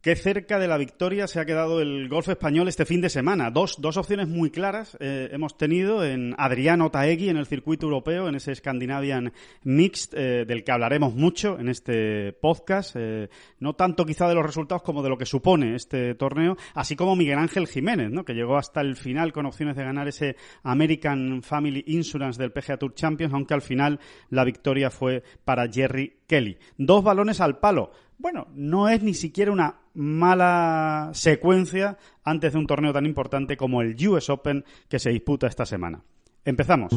Qué cerca de la victoria se ha quedado el golf español este fin de semana. Dos, dos opciones muy claras eh, hemos tenido en Adriano Taegui en el circuito europeo, en ese Scandinavian Mixed, eh, del que hablaremos mucho en este podcast. Eh, no tanto quizá de los resultados como de lo que supone este torneo, así como Miguel Ángel Jiménez, ¿no? que llegó hasta el final con opciones de ganar ese American Family Insurance del PGA Tour Champions, aunque al final la victoria fue para Jerry Kelly. Dos balones al palo bueno, no es ni siquiera una mala secuencia antes de un torneo tan importante como el US Open que se disputa esta semana. Empezamos.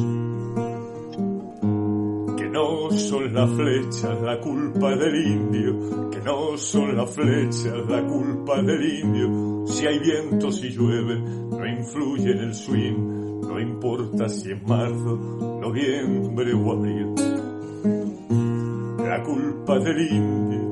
Que no son las flechas la culpa del indio, que no son las flechas la culpa del indio. Si hay viento, si llueve, no influye en el swing, no importa si es marzo, noviembre o abril. La culpa del indio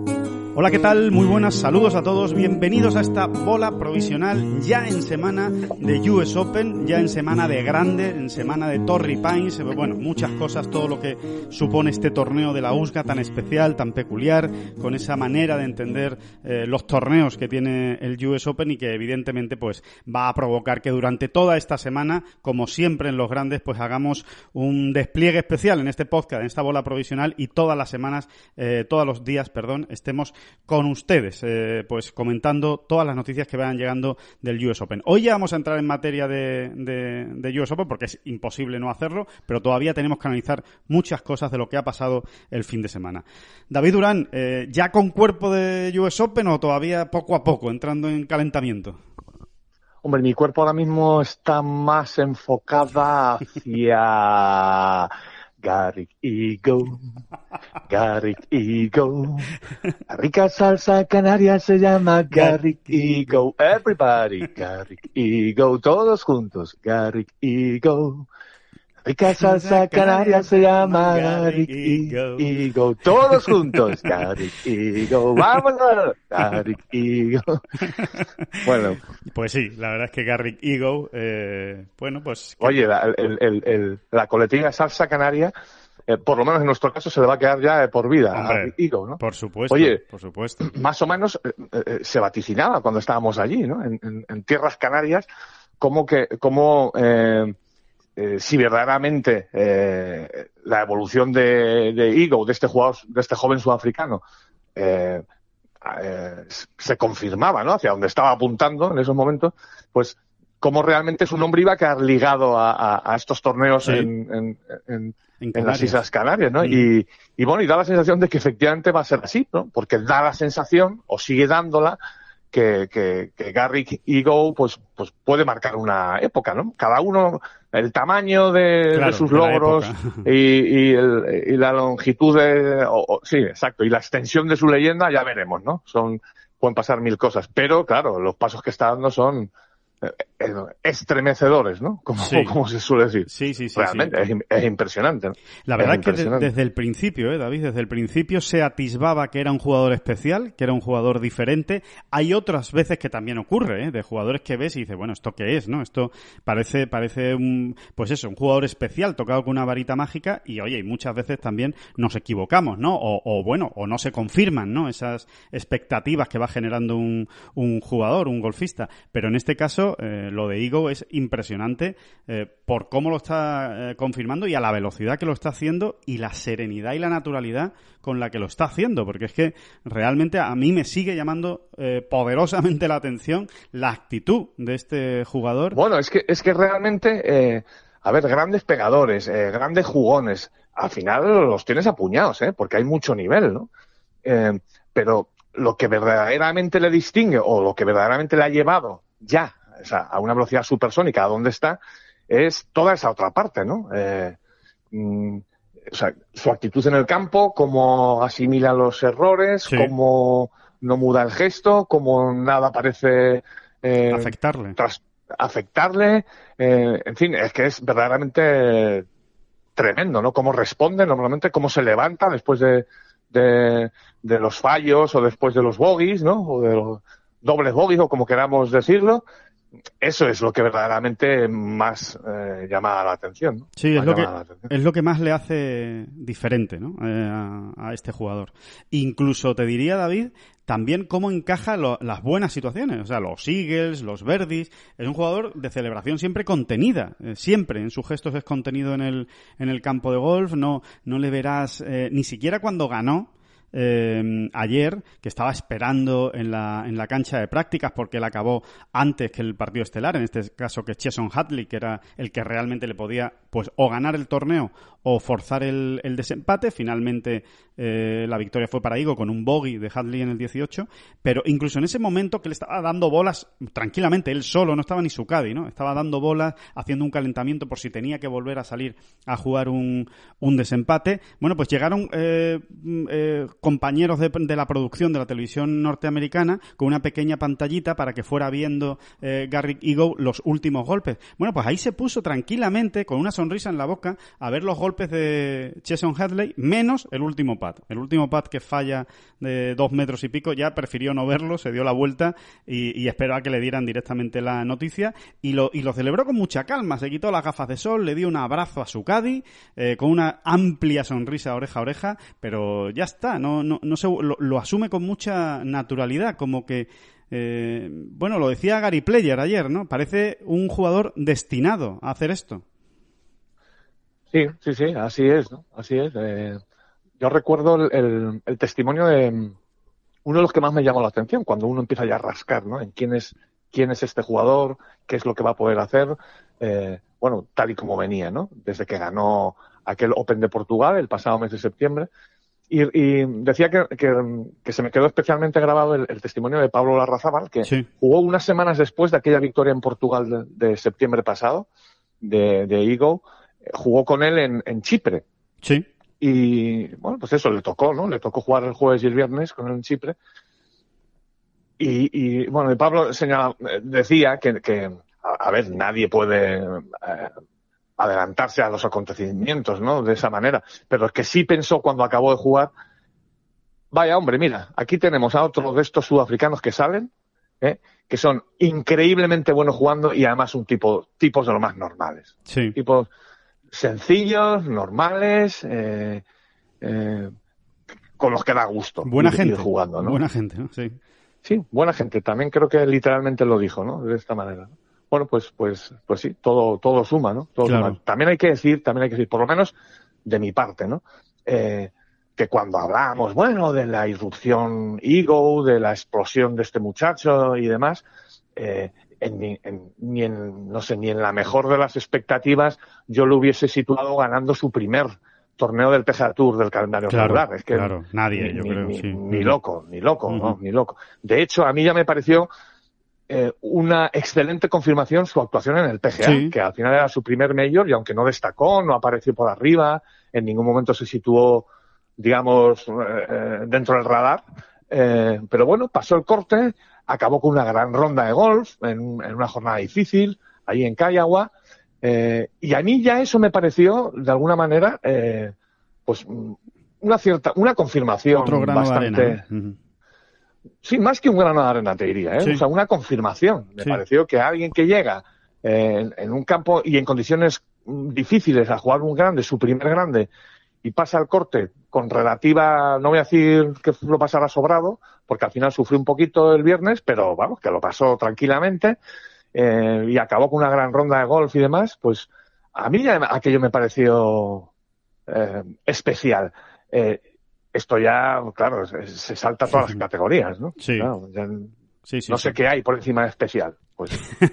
Hola, ¿qué tal? Muy buenas, saludos a todos, bienvenidos a esta bola provisional ya en semana de US Open, ya en semana de grande, en semana de Torrey Pines, eh, bueno, muchas cosas, todo lo que supone este torneo de la USGA tan especial, tan peculiar, con esa manera de entender eh, los torneos que tiene el US Open y que evidentemente pues va a provocar que durante toda esta semana, como siempre en los grandes, pues hagamos un despliegue especial en este podcast, en esta bola provisional y todas las semanas, eh, todos los días, perdón, estemos con ustedes, eh, pues comentando todas las noticias que vayan llegando del US Open. Hoy ya vamos a entrar en materia de, de, US Open porque es imposible no hacerlo, pero todavía tenemos que analizar muchas cosas de lo que ha pasado el fin de semana. David Durán, eh, ¿ya con cuerpo de US Open o todavía poco a poco, entrando en calentamiento? Hombre, mi cuerpo ahora mismo está más enfocada hacia Garrick Ego, Garrick Ego. La rica salsa canaria se llama Garrick Ego. Everybody, Garrick Ego. Todos juntos, Garrick Ego. Rica salsa canaria se llama Garrick Ego. Todos juntos, Garrick Ego. Vámonos, Garrick Ego. Bueno. Pues sí, la verdad es que Garrick Ego, eh, bueno, pues... Oye, la, el, la coletilla salsa canaria, eh, por lo menos en nuestro caso, se le va a quedar ya por vida a Garrick Ego, ¿no? Por supuesto, Oye, por supuesto. Más o menos eh, se vaticinaba cuando estábamos allí, ¿no? En, tierras canarias, como que, como... Eh, si verdaderamente eh, la evolución de, de Ego, de este jugador, de este joven sudafricano, eh, se confirmaba, ¿no? Hacia donde estaba apuntando en esos momentos, pues cómo realmente su nombre iba a quedar ligado a, estos torneos en, las Islas Canarias, ¿no? Mm. Y, y, bueno, y da la sensación de que efectivamente va a ser así, ¿no? Porque da la sensación, o sigue dándola, que, que, que Garrick Ego pues, pues puede marcar una época, ¿no? Cada uno, el tamaño de, sus logros y, y, la longitud de, sí, exacto, y la extensión de su leyenda ya veremos, ¿no? Son, pueden pasar mil cosas, pero claro, los pasos que está dando son, estremecedores, ¿no? Como, como, se suele decir. Sí, sí, sí. Realmente Es, impresionante. La verdad es, que desde el principio, ¿eh, David, desde el principio se atisbaba que era un jugador especial, que era un jugador diferente. Hay otras veces que también ocurre, ¿eh? De jugadores que ves y dices, bueno, ¿esto qué es, no? Esto parece, parece un, pues eso, un jugador especial tocado con una varita mágica y, oye, y muchas veces también nos equivocamos, ¿no? O, bueno, o no se confirman, ¿no? Esas expectativas que va generando un, un jugador, un golfista. Pero en este caso, eh, lo de Igo es impresionante eh, por cómo lo está eh, confirmando y a la velocidad que lo está haciendo y la serenidad y la naturalidad con la que lo está haciendo, porque es que realmente a mí me sigue llamando poderosamente la atención la actitud de este jugador. Bueno, es que, es que realmente a ver, grandes pegadores, grandes jugones, al final los tienes apuñados. Porque hay mucho nivel, ¿no? Pero lo que verdaderamente le distingue o lo que verdaderamente le ha llevado ya o sea, a una velocidad supersónica a donde está es toda esa otra parte, ¿no? Eh, mm, o sea, su actitud en el campo, cómo asimila los errores, Sí. cómo no muda el gesto, cómo nada parece eh, Afectarle. tras- afectarle. eh, en fin, es que es verdaderamente tremendo, ¿no? Cómo responde normalmente, cómo se levanta después de, de, de los fallos o después de los bogies, ¿no? O de los dobles bogies o como queramos decirlo. Eso es lo que verdaderamente más eh, llama la atención. ¿no? Sí, es lo, que, llama la atención. es lo que más le hace diferente ¿no? Eh, a, a este jugador. Incluso te diría, David, también cómo encaja lo- las buenas situaciones. O sea, los Eagles, los Verdis. Es un jugador de celebración siempre contenida. eh, siempre en sus gestos es contenido en el, en el campo de golf. No, no le verás, eh, ni siquiera cuando ganó. Eh, ayer, que estaba esperando en la, en la cancha de prácticas porque él acabó antes que el partido estelar, en este caso que Cheson Hadley, que era el que realmente le podía pues o ganar el torneo o forzar el, el desempate. Finalmente eh, la victoria fue para Igo con un bogey de Hadley en el 18, pero incluso en ese momento que le estaba dando bolas tranquilamente, él solo, no estaba ni su caddy, ¿no? Estaba dando bolas, haciendo un calentamiento por si tenía que volver a salir a jugar un, un desempate. Bueno, pues llegaron eh, mm, eh, compañeros de, de la producción de la televisión norteamericana con una pequeña pantallita para que fuera viendo eh, Garrick Ego los últimos golpes. Bueno, pues ahí se puso tranquilamente, con una sonrisa en la boca, a ver los golpes de Cheson Hadley, menos el último pad. El último pad que falla de dos metros y pico, ya prefirió no verlo, se dio la vuelta y, y esperó a que le dieran directamente la noticia y lo, y lo celebró con mucha calma. Se quitó las gafas de sol, le dio un abrazo a su caddy, eh, con una amplia sonrisa oreja a oreja, pero ya está, no, no, se, lo, asume con mucha naturalidad, como que eh, bueno, lo decía Gary Player ayer, ¿no? Parece un jugador destinado a hacer esto. Sí, sí, sí, así es. Así es. Eh, yo recuerdo el testimonio de mm, uno de los que más me llamó la atención cuando uno empieza ya a rascar, ¿no? En quién es, quién es este jugador, qué es lo que va a poder hacer, eh, bueno, tal y como venía, ¿no? Desde que ganó aquel Open de Portugal el pasado mes de septiembre. Y, y decía que, que- que se me quedó especialmente grabado el, el testimonio de Pablo Larrazábal, que Sí. jugó unas semanas después de aquella victoria en Portugal de, de septiembre pasado, de, de Eagle, eh, jugó con él en, en Chipre. Sí. Y bueno, pues eso le tocó, ¿no? Le tocó jugar el jueves y el viernes con él en Chipre. Y, y, bueno, y Pablo señala- eh, decía que, que, a, a ver, nadie puede eh, adelantarse a los acontecimientos, ¿no? De esa manera. Pero es que sí pensó cuando acabó de jugar, vaya hombre, mira, aquí tenemos a otro de estos sudafricanos que salen, ¿eh? que son increíblemente buenos jugando y además un tipo, tipos de lo más normales Sí. tipos sencillos, normales, eh, eh, con los que da gusto. Buena ir- ir gente. jugando, ¿no? Buena gente, ¿no? Sí. Sí, buena gente. También creo que literalmente lo dijo, ¿no? De esta manera. Bueno, pues, pues, pues sí, todo, todo suma, ¿no? Todo Claro. suma. También hay que decir, también hay que decir, por lo menos de mi parte, ¿no? Eh, que cuando hablamos, bueno, de la irrupción ego, de la explosión de este muchacho y demás, eh, en, ni- en- ni en, no sé, ni en la mejor de las expectativas yo lo hubiese situado ganando su primer torneo del PGA Tour del calendario Claro, regular. Es que claro. Nadie, ni, yo ni- creo, ni- sí. ni loco, ni loco, ¿no? Ni loco. De hecho, a mí ya me pareció eh, una excelente confirmación su actuación en el PGA, Sí. que al final era su primer mayor y aunque no destacó, no apareció por arriba, en ningún momento se situó, digamos, eh, eh, dentro del radar. Eh, pero bueno, pasó el corte, acabó con una gran ronda de golf en, en una jornada difícil, ahí en. Eh, y a mí ya eso me pareció, de alguna manera, eh, pues una cierta, una confirmación Otro bastante. de arena. ¿no? Ujú. Sí, más que un grano de arena, te diría, ¿eh? Sí. O sea, una confirmación. Me Sí. pareció que alguien que llega eh, en, en un campo y en condiciones difíciles a jugar un grande, su primer grande, y pasa el corte con relativa, no voy a decir que lo pasara sobrado, porque al final sufrió un poquito el viernes, pero vamos, que lo pasó tranquilamente, eh, y acabó con una gran ronda de golf y demás, pues a mí ya aquello me pareció eh, especial. Eh, esto ya, claro, se, se salta todas las categorías, ¿no? Sí. Claro, ya Sí, sí, no sí. sé qué hay por encima de especial. Pues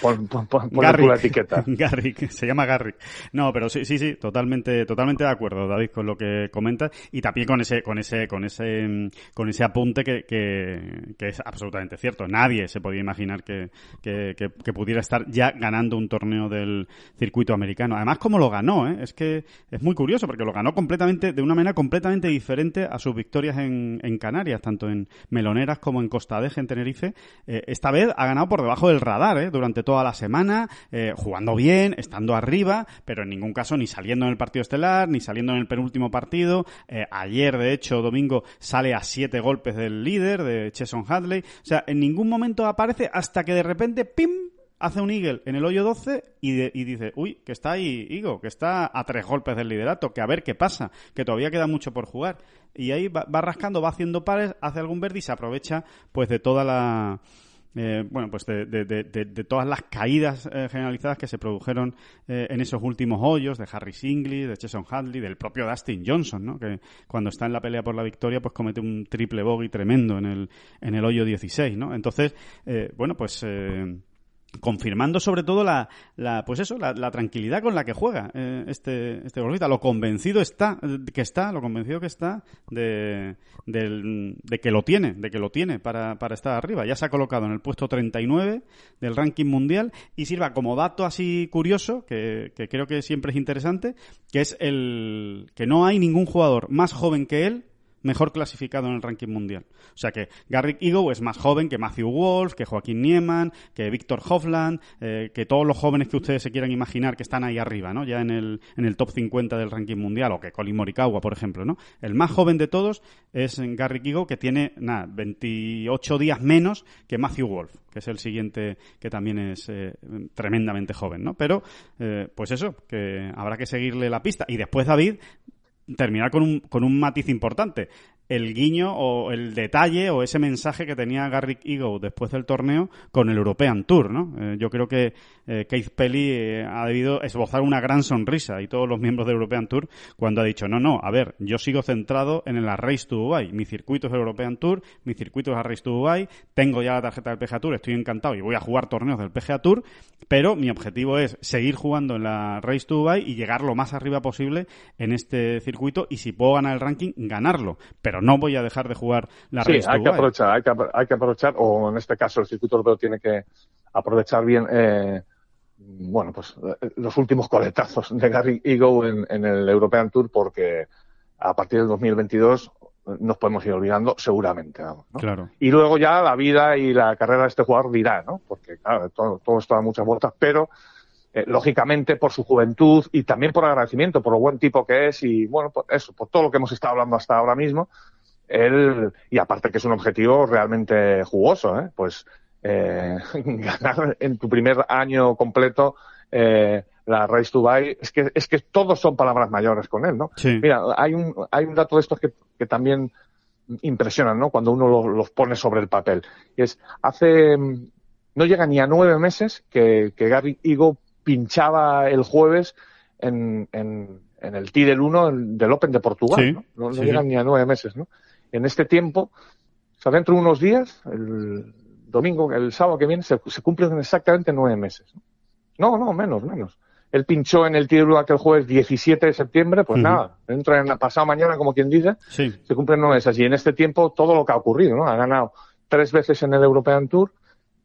pon, pon, la etiqueta. Garrick, se llama Garrick. No, pero sí, sí, sí, totalmente, totalmente de acuerdo, David, con lo que comentas y también con ese, con ese, con ese, con ese apunte que, que, es absolutamente cierto. Nadie se podía imaginar que, que, que, pudiera estar ya ganando un torneo del circuito americano. Además, como lo ganó, ¿eh? es que es muy curioso porque lo ganó completamente, de una manera completamente diferente a sus victorias en, en Canarias, tanto en Meloneras como en Costa Deje, en Tenerife. Eh, esta vez ha ganado por debajo del radar ¿eh? durante toda la semana, eh, jugando bien, estando arriba, pero en ningún caso ni saliendo en el partido estelar, ni saliendo en el penúltimo partido. ayer, de hecho, domingo, sale a siete golpes del líder, de Cheson Hadley. O sea, en ningún momento aparece hasta que de repente, ¡pim! hace un Eagle en el hoyo 12 y, y, dice, uy, que está ahí Igo, que está a tres golpes del liderato, que a ver qué pasa, que todavía queda mucho por jugar. Y ahí va, rascando, va haciendo pares, hace algún verde y se aprovecha pues de toda la... Eh, bueno, pues de, de, de, todas las caídas eh, generalizadas que se produjeron eh, en esos últimos hoyos de Harry Singley, de Jason Hadley, del propio Dustin Johnson, ¿no? Que cuando está en la pelea por la victoria, pues comete un triple bogey tremendo en el, en el hoyo 16, ¿no? Entonces, bueno, pues confirmando sobre todo la, la pues eso la, la, tranquilidad con la que juega eh, este este golfista. Lo convencido está que está lo convencido que está de, de, que lo tiene de que lo tiene para, para estar arriba. Ya se ha colocado en el puesto 39 del ranking mundial. Y sirva como dato así curioso que, que creo que siempre es interesante que es el que no hay ningún jugador más joven que él mejor clasificado en el ranking mundial. O sea que Garrick Ego es más joven que Matthew Wolf, que Joaquín Nieman, que Víctor Hofland, eh, que todos los jóvenes que ustedes se quieran imaginar que están ahí arriba, ¿no? Ya en el, en el top 50 del ranking mundial, o que Colin Morikawa, por ejemplo, ¿no? El más joven de todos es Garrick Ego, que tiene, nada, 28 días menos que Matthew Wolf, que es el siguiente que también es eh, tremendamente joven, ¿no? Pero, eh, pues eso, que habrá que seguirle la pista. Y después David terminar con un, con un matiz importante el guiño o el detalle o ese mensaje que tenía Garrick Ego después del torneo con el European Tour, ¿no? Eh, yo creo que eh, Keith Pelly eh, ha debido esbozar una gran sonrisa y todos los miembros del European Tour cuando ha dicho, no, no, a ver, yo sigo centrado en la Race to Dubai. Mi circuito es el European Tour, mi circuito es la Race to Dubai, tengo ya la tarjeta del PGA Tour, estoy encantado y voy a jugar torneos del PGA Tour, pero mi objetivo es seguir jugando en la Race to Dubai y llegar lo más arriba posible en este circuito y si puedo ganar el ranking, ganarlo. Pero no voy a dejar de jugar la sí, hay que aprovechar, hay que, hay que aprovechar, o en este caso el circuito europeo tiene que aprovechar bien, eh, bueno, pues eh, los últimos coletazos de Gary Ego en, el European Tour, porque a partir del 2022 nos podemos ir olvidando seguramente. Claro. Y luego ya la vida y la carrera de este jugador dirá, ¿no? Porque claro, todo, todo esto da muchas vueltas, pero eh, lógicamente por su juventud y también por agradecimiento, por lo buen tipo que es y bueno, por eso, por todo lo que hemos estado hablando hasta ahora mismo, él, y aparte que es un objetivo realmente jugoso, ¿eh? pues eh, ganar en tu primer año completo eh, la Race to Buy, es que, es que todos son palabras mayores con él, ¿no? Mira, hay un, hay un dato de estos que, que también impresionan, ¿no? Cuando uno los, pone sobre el papel. Y es, hace, no llega ni a nueve meses que, que Gary Igo pinchaba el jueves en, en, en el T del 1 del Open de Portugal. ¿no? no, llegan ni a nueve meses. ¿no? En este tiempo, o sea, dentro de unos días, el domingo, el sábado que viene, se, se cumplen exactamente nueve meses. No, no, menos, menos. Él pinchó en el T del 1 aquel jueves 17 de septiembre, pues nada, dentro de pasado mañana, como quien dice, se cumplen nueve meses. Y en este tiempo, todo lo que ha ocurrido, ¿no? Ha ganado tres veces en el European Tour,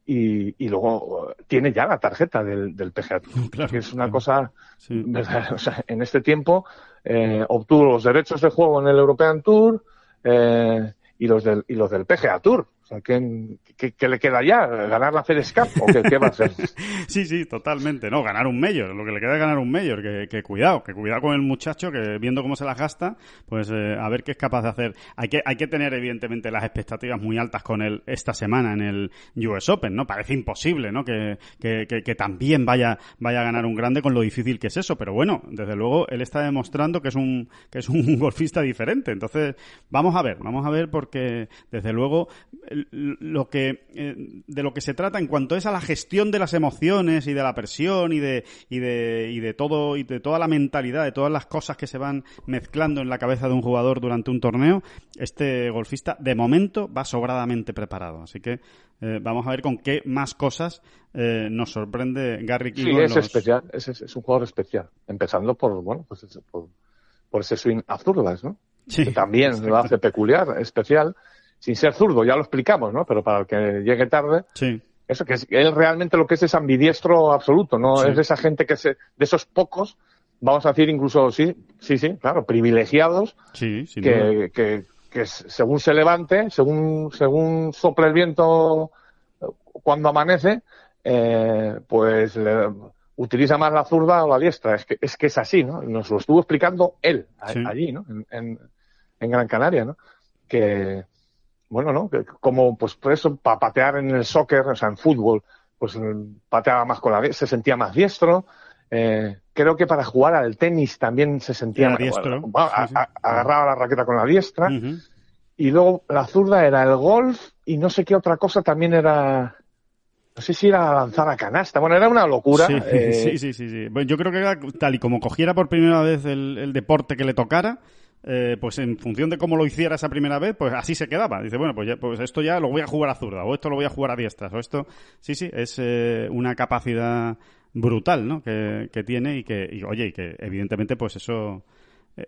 y, y, luego tiene ya la tarjeta del, del PGA Tour, que es una cosa, o sea, en este tiempo eh, obtuvo los derechos de juego en el European Tour eh, y los del y los del PGA Tour. O sea, ¿qué, qué, le queda ya? ¿Ganar la FedEx o qué, va a hacer? sí, sí, totalmente. No, ganar un mayor. Lo que le queda es ganar un mayor. Que, que cuidado, que cuidado con el muchacho que viendo cómo se las gasta, pues eh, a ver qué es capaz de hacer. Hay que, hay que tener evidentemente las expectativas muy altas con él esta semana en el US Open, ¿no? Parece imposible, ¿no? Que, que, que, también vaya, vaya a ganar un grande con lo difícil que es eso. Pero bueno, desde luego él está demostrando que es un, que es un golfista diferente. Entonces, vamos a ver, vamos a ver porque desde luego lo que, eh, de lo que se trata en cuanto es a la gestión de las emociones y de la presión y de, y de, y de todo, y de toda la mentalidad, de todas las cosas que se van mezclando en la cabeza de un jugador durante un torneo, este golfista de momento va sobradamente preparado. Así que eh, vamos a ver con qué más cosas eh, nos sorprende Gary Sí, es especial, es, es, un jugador especial. Empezando por, bueno, pues por, por ese swing a zurdas, ¿no? Sí, que también lo hace peculiar, especial, sin ser zurdo, ya lo explicamos, ¿no? Pero para el que llegue tarde, sí. eso que es, él realmente lo que es es ambidiestro absoluto, no Sí. es de esa gente que se, de esos pocos, vamos a decir incluso sí, sí, sí, claro, privilegiados, Sí, sin duda. que, que, según se levante, según, según sople el viento eh, cuando amanece, eh, pues le- utiliza más la zurda o la diestra. Es que, es que es así, ¿no? Nos lo estuvo explicando él Sí. allí, ¿no? En, en, en Gran Canaria, ¿no? Que, bueno, ¿no? Como, pues por eso, para patear en el soccer, o sea, en fútbol, pues pateaba más con la se sentía más diestro. Eh, creo que para jugar al tenis también se sentía más diestro, bueno, a- sí, sí. a- agarraba la raqueta con la diestra y luego la zurda era el golf y no sé qué otra cosa también era no sé si era lanzar a canasta bueno era una locura Sí, eh, sí, sí, sí, sí. Bueno, yo creo que era tal y como cogiera por primera vez el, el deporte que le tocara, eh, pues en función de cómo lo hiciera esa primera vez, pues así se quedaba. Dice, bueno, pues, ya- pues esto ya lo voy a jugar a zurda, o esto lo voy a jugar a diestras, o esto... Sí, sí, es eh, una capacidad brutal, ¿no? Que, que tiene y que, y, oye, y que evidentemente pues eso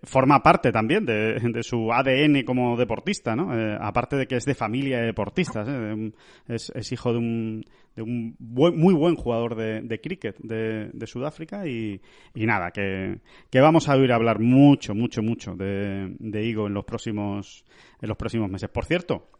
forma parte también de, su ADN como deportista, ¿no? Eh, aparte de que es de familia de deportistas, ¿eh? Es, hijo de un, de un buen- muy buen jugador de, de cricket de, Sudáfrica y, y nada, que, que vamos a oír hablar mucho, mucho, mucho de, de Igo en los próximos, en los próximos meses. Por cierto,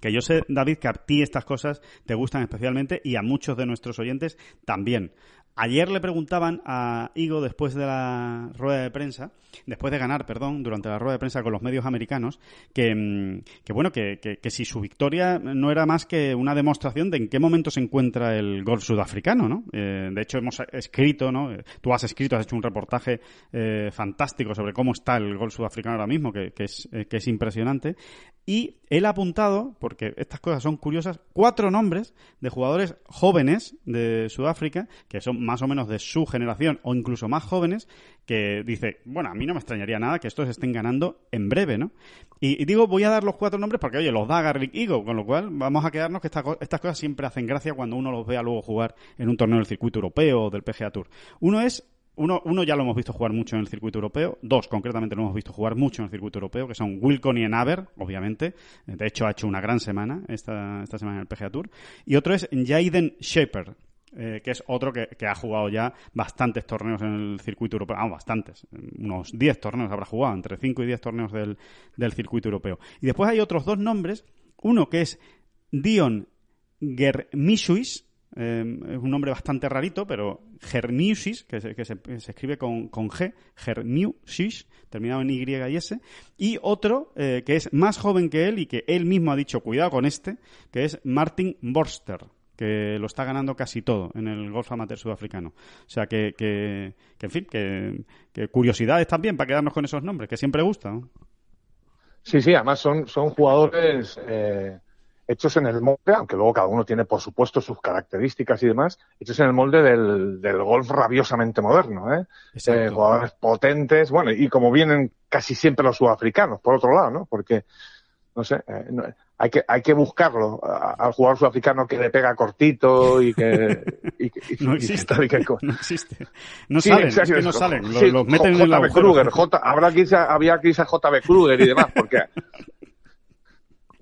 que yo sé, David, que a ti estas cosas te gustan especialmente y a muchos de nuestros oyentes también. Ayer le preguntaban a Igo después de la rueda de prensa, después de ganar, perdón, durante la rueda de prensa con los medios americanos, que, mm, bueno, que, si su victoria no era más que una demostración de en qué momento se encuentra el golf sudafricano, ¿no? Eh, de hecho, hemos escrito, ¿no? Eh, Tú has escrito, has hecho un reportaje eh, fantástico sobre cómo está el golf sudafricano ahora mismo, que es, eh, que es impresionante. Y él ha apuntado, porque estas cosas son curiosas, cuatro nombres de jugadores jóvenes de Sudáfrica, que son más o menos de su generación o incluso más jóvenes, que dice, bueno, a mí no me extrañaría nada que estos estén ganando en breve, ¿no? Y, digo, voy a dar los cuatro nombres porque, oye, los da Garlic Eagle, con lo cual vamos a quedarnos que esta estas cosas siempre hacen gracia cuando uno los vea luego jugar en un torneo del circuito europeo o del PGA Tour. Uno es uno, uno ya lo hemos visto jugar mucho en el circuito europeo, dos concretamente lo hemos visto jugar mucho en el circuito europeo, que son Wilcon y Enaber, obviamente. De hecho, ha hecho una gran semana esta, esta semana en el PGA Tour. Y otro es Jaden Shepherd, eh, que es otro que, ha jugado ya bastantes torneos en el circuito europeo. Vamos, bastantes. Unos 10 torneos habrá jugado, entre 5 y 10 torneos del, del circuito europeo. Y después hay otros dos nombres. Uno que es Dion Germisuis, eh, es un nombre bastante rarito, pero Germiusis, que se, que se- que se escribe con, con G, Germiusis, terminado en Y y S, y otro eh, que es más joven que él y que él mismo ha dicho, cuidado con este, que es Martin Borster, que lo está ganando casi todo en el golf amateur sudafricano. O sea que, que, que, en fin, que, que curiosidades también para quedarnos con esos nombres, que siempre gustan. sí sí además son son jugadores eh, hechos en el molde aunque luego cada uno tiene por supuesto sus características y demás hechos en el molde del, del golf rabiosamente moderno ¿eh? Eh, jugadores potentes, bueno, y como vienen casi siempre los sudafricanos, por otro lado, ¿no? Porque, no sé, eh, no- hay, que, hay que buscarlo al jugador sudafricano que le pega cortito y que... y que- y- No existe. y que No existe. No Sí, salen, en es que no salen. Los, sí, los meten en J- el agujero. Kruger, J, habrá a- había a JB Kruger y demás, porque...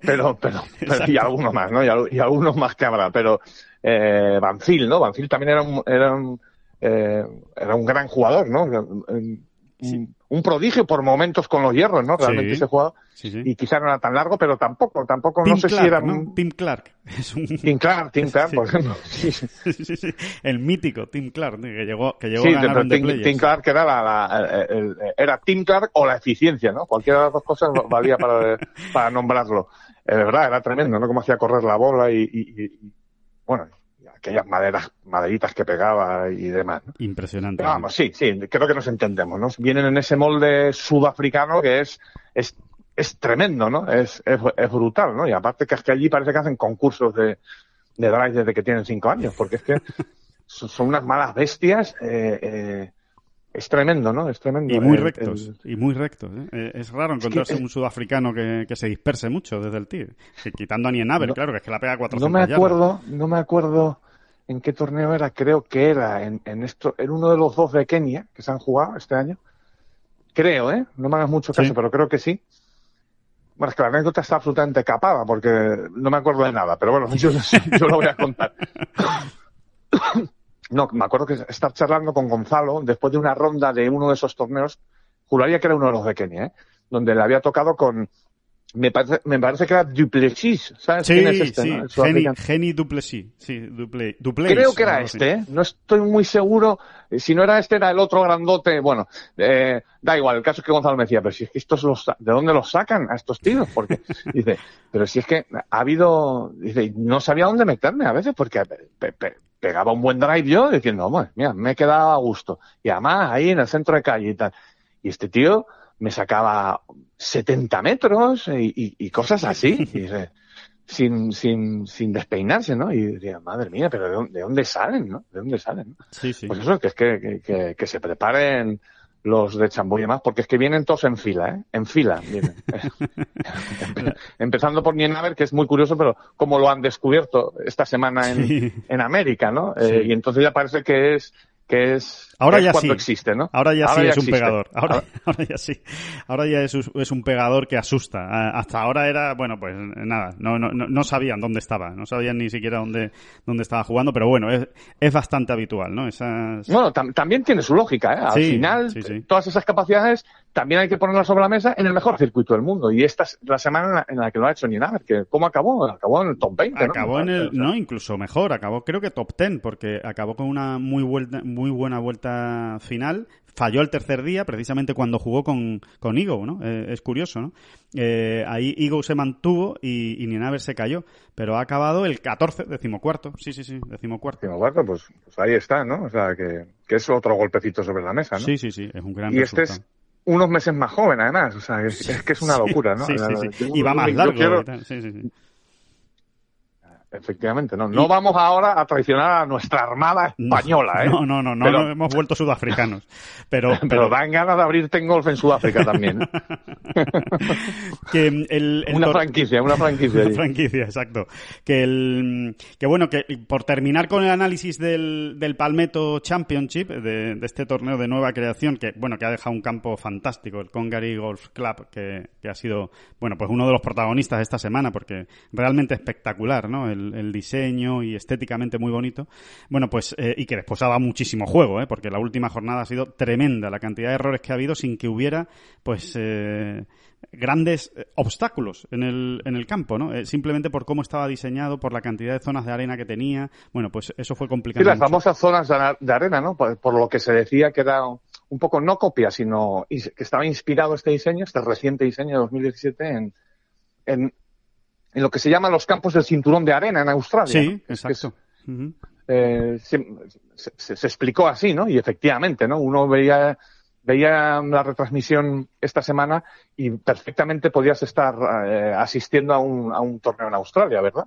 Pero, pero, pero y algunos más, ¿no? Y, al- y algunos más que habrá, pero eh, Banfield, ¿no? Banfield también era un, era un, eh, era un gran jugador, ¿no? Un, Sí. un prodigio por momentos con los hierros, ¿no? Realmente ese jugador. Sí, sí. Y quizá no era tan largo, pero tampoco, tampoco, Tim no sé Clark, si era ¿no? Tim Clark. Es un... Tim Clark, Tim Clark, Sí. por ejemplo. Sí, sí. sí, sí. El mítico Tim Clark, que llegó, que llegó Sí, a ganar un Tim. Tim Clark era, la, la- el- el- era Tim Clark o la eficiencia, ¿no? Cualquiera de las dos cosas valía para, para nombrarlo. Es verdad, era tremendo, ¿no? Cómo hacía correr la bola y, y- y- y, bueno, aquellas maderas, maderitas que pegaba y demás, ¿no? Impresionante. Pero vamos, sí, sí, creo que nos entendemos, ¿no? Vienen en ese molde sudafricano que es, es, es tremendo, ¿no? Es, es, es brutal, ¿no? Y aparte que es que allí parece que hacen concursos de, de drive desde que tienen cinco años, porque es que son unas malas bestias. Eh, eh, es tremendo, ¿no? Es tremendo. Y muy rectos, y muy rectos. ¿eh? Es raro encontrarse un sudafricano que, se disperse mucho desde el tiro. Quitando a Nienaber, claro, que es que la pega 400 No me acuerdo, no me acuerdo en qué torneo era, creo que era en, esto, en uno de los dos de Kenia que se han jugado este año. Creo, ¿eh? No me hagas mucho caso, pero creo que sí. Bueno, es que la anécdota está absolutamente capada porque no me acuerdo de nada, pero bueno, yo, yo lo voy a contar. No, me acuerdo que estar charlando con Gonzalo después de una ronda de uno de esos torneos, juraría que era uno de los de Kenia, ¿eh? donde le había tocado con, me parece, me parece que era Duplessis, ¿sabes sí, quién es este? Sí, ¿no? Geni, Duplessis, sí, Duple, Creo que era este, ¿eh? no estoy muy seguro. Si no era este, era el otro grandote. Bueno, eh, da igual, el caso es que Gonzalo me decía, pero si es que estos los, ¿de dónde los sacan a estos tíos? Porque, dice, pero si es que ha habido, dice, no sabía dónde meterme a veces porque pegaba un buen drive yo diciendo, bueno, mira, me he quedado a gusto. Y además ahí en el centro de calle y tal. Y este tío, me sacaba 70 metros y, cosas así, sin, sin, sin despeinarse, ¿no? Y diría, madre mía, pero ¿de dónde, salen, no? ¿De dónde salen? Sí, sí. Pues eso, que es que, que, se preparen los de Chambó y demás, porque es que vienen todos en fila, ¿eh? En fila vienen. Empezando por Nienaber, que es muy curioso, pero como lo han descubierto esta semana en, en América, ¿no? Eh, y entonces ya parece que es que es, ahora ya sí. existe, ¿no? Ahora ya sí es un pegador. Ahora, ahora, ya sí. Ahora ya es, es, un pegador que asusta. Hasta ahora era, bueno, pues nada, no, no, no sabían dónde estaba, no sabían ni siquiera dónde, dónde estaba jugando, pero bueno, es, es bastante habitual, ¿no? Esas... Bueno, también tiene su lógica, ¿eh? Al final, todas esas capacidades también hay que ponerlas sobre la mesa en el mejor circuito del mundo. Y esta es la semana en la que lo ha hecho Nienaber, que ¿cómo acabó? Acabó en el top 20, Acabó en el, no, incluso mejor, acabó creo que top 10, porque acabó con una muy, vuelta, muy buena vuelta final. Falló el tercer día, precisamente cuando jugó con, con Igo, ¿no? Eh, es curioso, ¿no? Eh, ahí Igo se mantuvo y, y Nienaber se cayó, pero ha acabado el 14, decimocuarto. Sí, sí, sí, decimocuarto. Decimocuarto, pues, pues ahí está, ¿no? O sea, que, que es otro golpecito sobre la mesa, ¿no? Sí, sí, sí, es un gran y este es unos meses más joven, además. O sea, es, que es una locura, ¿no? Sí, sí, sí. Y va más largo. Efectivamente, no. No vamos ahora a traicionar a nuestra armada española, ¿eh? No, no, no, no, hemos vuelto sudafricanos. Pero, pero, dan ganas de abrirte en golf en Sudáfrica también. que el, una franquicia, una franquicia. Una franquicia, exacto. Que el, que bueno, que por terminar con el análisis del, del Palmetto Championship, de, de, este torneo de nueva creación, que bueno, que ha dejado un campo fantástico, el Congari Golf Club, que, que ha sido, bueno, pues uno de los protagonistas esta semana, porque realmente espectacular, ¿no? El, el, diseño y estéticamente muy bonito. Bueno, pues, eh, y que después ha dado muchísimo juego, ¿eh? porque la última jornada ha sido tremenda, la cantidad de errores que ha habido sin que hubiera, pues, eh, grandes eh, obstáculos en el, en el campo, ¿no? simplemente por cómo estaba diseñado, por la cantidad de zonas de arena que tenía. Bueno, pues eso fue complicado. Sí, las famosas zonas de arena, ¿no? Por, lo que se decía que era un poco no copia, sino que estaba inspirado este diseño, este reciente diseño de 2017 en, en en lo que se llama los campos del cinturón de arena en Australia. Sí, exacto. Eh, se, se, explicó así, ¿no? Y efectivamente, ¿no? Uno veía veía la retransmisión esta semana y perfectamente podías estar eh, asistiendo a un, a un torneo en Australia, ¿verdad?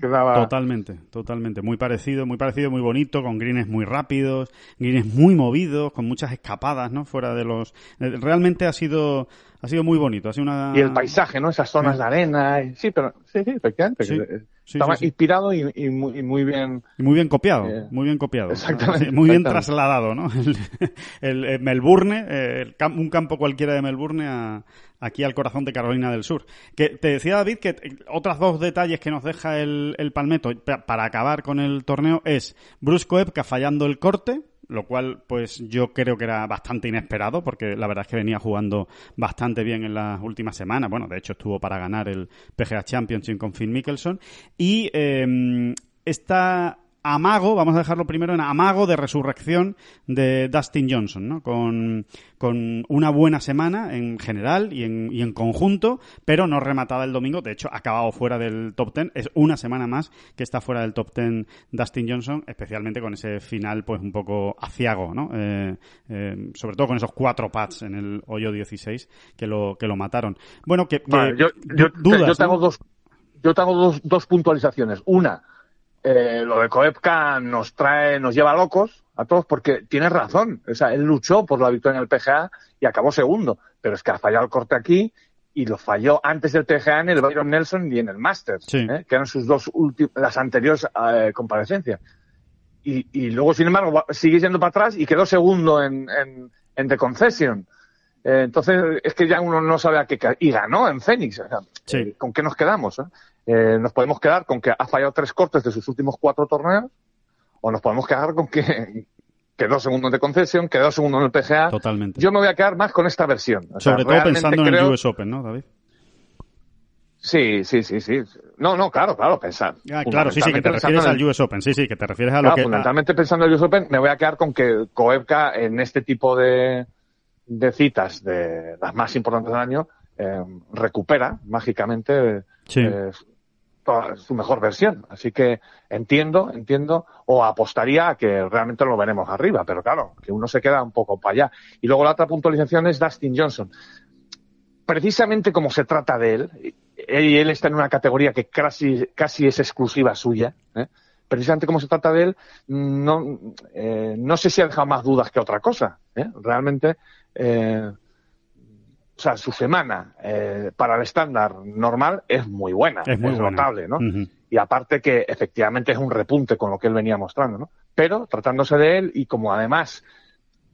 Totalmente, totalmente. Muy parecido, muy parecido, muy bonito, con greens muy rápidos, greens muy movidos, con muchas escapadas, ¿no? Fuera de los... Eh, realmente ha sido ha sido muy bonito. Ha sido una... Y el paisaje, ¿no? Esas zonas de arena. Sí, pero sí, sí, efectivamente. Estaba inspirado y, muy, bien. Y muy bien copiado, eh, muy bien copiado. Exactamente. Muy bien trasladado, ¿no? El, Melbourne, eh, un campo cualquiera de Melbourne a, aquí al corazón de Carolina del Sur. Que te decía David que otras dos detalles que nos deja el, el Palmetto para acabar con el torneo es Bruce Koepka fallando el corte, lo cual pues yo creo que era bastante inesperado porque la verdad es que venía jugando bastante bien en las últimas semanas. Bueno, de hecho estuvo para ganar el PGA Championship con Phil Mickelson y eh, esta amago, vamos a dejarlo primero en amago de resurrección de Dustin Johnson, ¿no? Con, con una buena semana en general y en, y en conjunto, pero no rematada el domingo. De hecho, ha acabado fuera del top ten. Es una semana más que está fuera del top ten Dustin Johnson, especialmente con ese final, pues un poco aciago, ¿no? Eh, eh, sobre todo con esos cuatro pads en el hoyo 16 que lo, que lo mataron. Bueno, que, yo, yo, tengo dos, yo tengo dos, dos puntualizaciones. Una, eh, lo de Koepka nos trae, nos lleva locos a todos porque tiene razón. O sea, él luchó por la victoria en el PGA y acabó segundo, pero es que ha fallado el corte aquí y lo falló antes del PGA en el Byron Nelson y en el Masters, Sí. ¿eh? que eran sus dos últimas, las anteriores eh, comparecencias. Y, y luego, sin embargo, sigue yendo para atrás y quedó segundo en, en, en The Concession. Eh, entonces, es que ya uno no sabe a qué. Y ganó en Phoenix. O sea, Sí. eh, ¿Con qué nos quedamos? eh? Eh, nos podemos quedar con que ha fallado tres cortes de sus últimos cuatro torneos, o nos podemos quedar con que quedó segundo en The Concession, quedó segundo en el PGA. Totalmente. Yo me voy a quedar más con esta versión. O sea, Sobre todo pensando en el US Open, ¿no, David? Sí, sí, sí, sí. No, no, claro, claro, pensar. Ah, claro, sí, sí, que te refieres al US Open. Sí, sí, que te refieres a lo Claro, que... fundamentalmente pensando en el US Open, me voy a quedar con que Koepka en este tipo de, de citas, de las más importantes del año, eh, recupera mágicamente Sí. eh, toda su mejor versión. Así que entiendo, entiendo, o apostaría a que realmente lo veremos arriba, pero claro, que uno se queda un poco para allá. Y luego la otra puntualización es Dustin Johnson. Precisamente como se trata de él, y y él está en una categoría que casi, casi es exclusiva suya, ¿eh? Precisamente como se trata de él, no, eh, no sé si ha dejado más dudas que otra cosa. ¿eh? Realmente, eh, o sea, su semana para el estándar normal es muy buena, Es muy notable, ¿no? Y aparte que efectivamente es un repunte con lo que él venía mostrando, ¿no? Pero tratándose de él y como además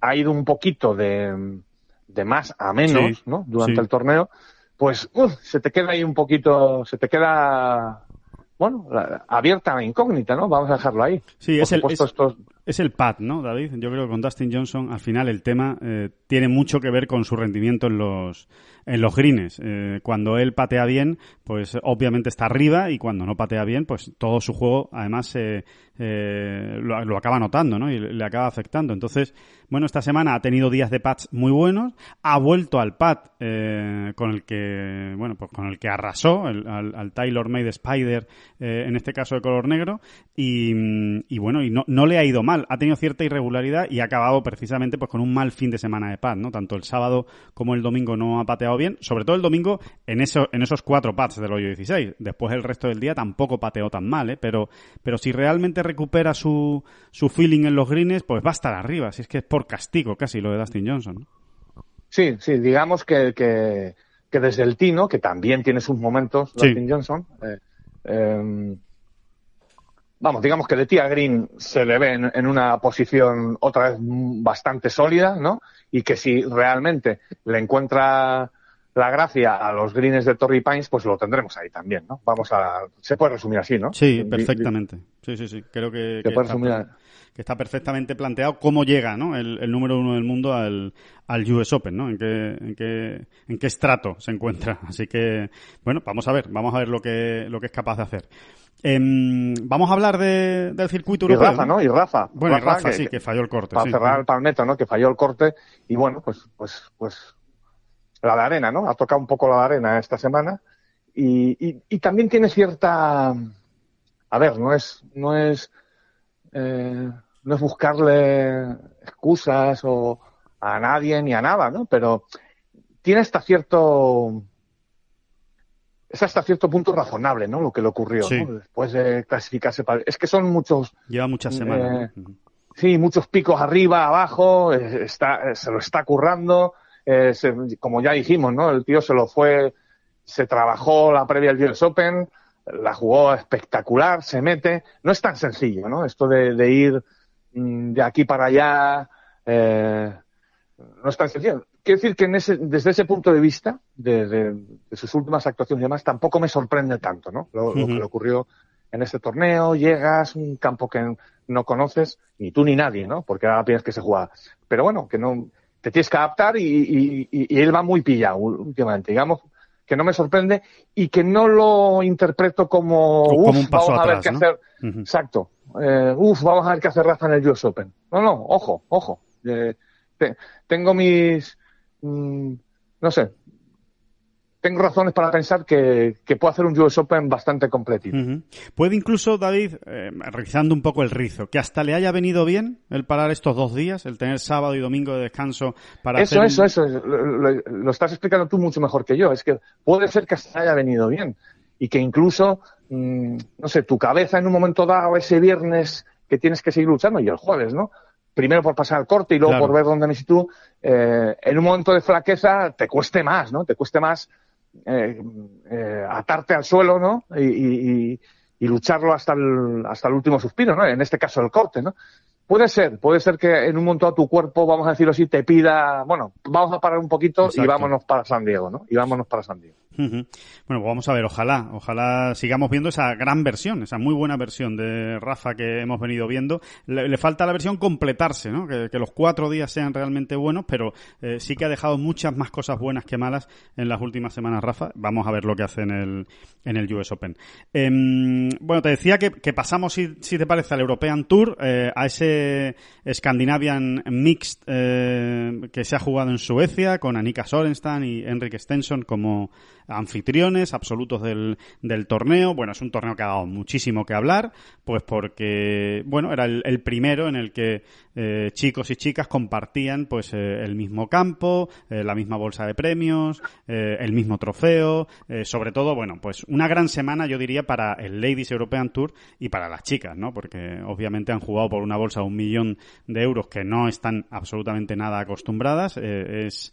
ha ido un poquito de, de más a menos, Sí, ¿no? Durante sí. el torneo, pues uf, se te queda ahí un poquito, se te queda, bueno, abierta la incógnita, ¿no? Vamos a dejarlo ahí. Sí, Por es el, supuesto, es- estos- Es el pad, ¿no, David? Yo creo que con Dustin Johnson, al final, el tema eh, tiene mucho que ver con su rendimiento en los, en los greens. Eh, cuando él patea bien, pues obviamente está arriba y cuando no patea bien, pues todo su juego, además, eh, eh, lo, acaba notando, ¿no? Y le acaba afectando. Entonces, bueno, esta semana ha tenido días de pads muy buenos, ha vuelto al pad eh, con el que, bueno, pues con el que arrasó, el- al, al Taylor Made Spider, en este caso de color negro, y, y bueno, y no, no le ha ido mal, ha tenido cierta irregularidad y ha acabado precisamente pues con un mal fin de semana de pad, ¿no? Tanto el sábado como el domingo no ha pateado bien, sobre todo el domingo en, eso, en esos cuatro pads del hoyo 16. Después el resto del día tampoco pateó tan mal, ¿eh? Pero, pero si realmente recupera su, su feeling en los greens, pues va a estar arriba, si es que es por castigo casi lo de Dustin Johnson, ¿no? Sí, sí, digamos que, que, que desde el Tino, que también tiene sus momentos, Sí. Dustin Johnson, eh, eh, vamos, digamos que de Tía Green se le ve en, en una posición otra vez bastante sólida, ¿no? Y que si realmente le encuentra la gracia a los greens de Torrey Pines, pues lo tendremos ahí también, ¿no? Vamos a, se puede resumir así, ¿no? Sí, perfectamente. Sí, sí, sí. Creo que, que está, que perfectamente planteado cómo llega ¿no? el, el número uno del mundo al, al US Open, ¿no? En qué, en, qué, en qué estrato se encuentra. Así que, bueno, vamos a ver, vamos a ver lo que, lo que es capaz de hacer. Em, vamos a hablar de, del circuito Y europeo. Rafa, ¿no? Y Rafa. Bueno, y Rafa, sí, que falló el corte. para sí. cerrar el palmeto, ¿no? Que falló el corte y bueno, pues, pues, pues la de arena, ¿no? Ha tocado un poco la de arena esta semana y, y, y también tiene cierta, a ver, no es, no es, eh, no es buscarle excusas o a nadie ni a nada, ¿no? Pero tiene hasta cierto, es hasta cierto punto razonable, ¿no? Lo que le ocurrió, Sí. ¿no? Después de clasificarse para, es que son muchos, Lleva muchas semanas. Eh. Sí, muchos picos arriba, abajo, eh, está, se lo está currando. Eh, se- como ya dijimos, ¿no? El tío se lo fue, se trabajó la previa del US Open, la jugó espectacular, se mete. No es tan sencillo, ¿no? Esto de, de ir mm, de aquí para allá, eh, no es tan sencillo. Quiero decir que en ese, desde ese punto de vista, de, de- de sus últimas actuaciones y demás, tampoco me sorprende tanto, ¿no? Lo, lo que le ocurrió en este torneo, llegas, un campo que no conoces, ni tú ni nadie, ¿no? Porque era la primera vez que se juega. Pero bueno, que no, te tienes que adaptar y, y- y- él va muy pillado últimamente, digamos, que no me sorprende y que no lo interpreto como, Como "Uf, un paso vamos a ver qué ¿no? hacer. Exacto. Eh, uf, vamos a ver qué hace Rafa en el US Open. No, no, ojo, ojo. Eh, te- tengo mis, mm, no sé, tengo razones para pensar que, que puedo hacer un US Open bastante completito. Puede incluso, David, eh, rizando un poco el rizo, que hasta le haya venido bien el parar estos dos días, el tener sábado y domingo de descanso para Eso, hacer eso, un- eso. Lo, lo- lo estás explicando tú mucho mejor que yo. Es que puede ser que se haya venido bien. y que incluso, mm, no sé, tu cabeza en un momento dado, ese viernes que tienes que seguir luchando, y el jueves, ¿no? Primero por pasar el corte y luego Claro. por ver dónde necesitas tú, eh, en un momento de flaqueza te cueste más, ¿no? Te cueste más eh, eh, atarte al suelo, ¿no? Y, y- y- lucharlo hasta el, hasta el último suspiro, ¿no? En este caso el corte, ¿no? Puede ser, puede ser que en un momento a tu cuerpo, vamos a decirlo así, te pida, bueno, vamos a parar un poquito y vámonos para San Diego, ¿no? Y vámonos para San Diego. Bueno, pues vamos a ver, ojalá, ojalá sigamos viendo esa gran versión, esa muy buena versión de Rafa que hemos venido viendo. Le, le falta la versión completarse, ¿no? Que, que los cuatro días sean realmente buenos, pero eh, sí que ha dejado muchas más cosas buenas que malas en las últimas semanas, Rafa. Vamos a ver lo que hace en el, en el US Open. Em, bueno, te decía que, que pasamos, si, si te parece, al European Tour, eh, a ese Scandinavian Mixed eh, que se ha jugado en Suecia con Annika Sorenstam y Enric Stenson como anfitriones absolutos del, torneo. Bueno, es un torneo que ha dado muchísimo que hablar, pues porque, bueno, era el primero en el que eh, chicos y chicas compartían pues eh, el mismo campo, eh, la misma bolsa de premios, el mismo trofeo, sobre todo, bueno, pues una gran semana yo diría para el Ladies European Tour y para las chicas, ¿no? Porque obviamente han jugado por una bolsa de un millón de euros que no están absolutamente nada acostumbradas. es,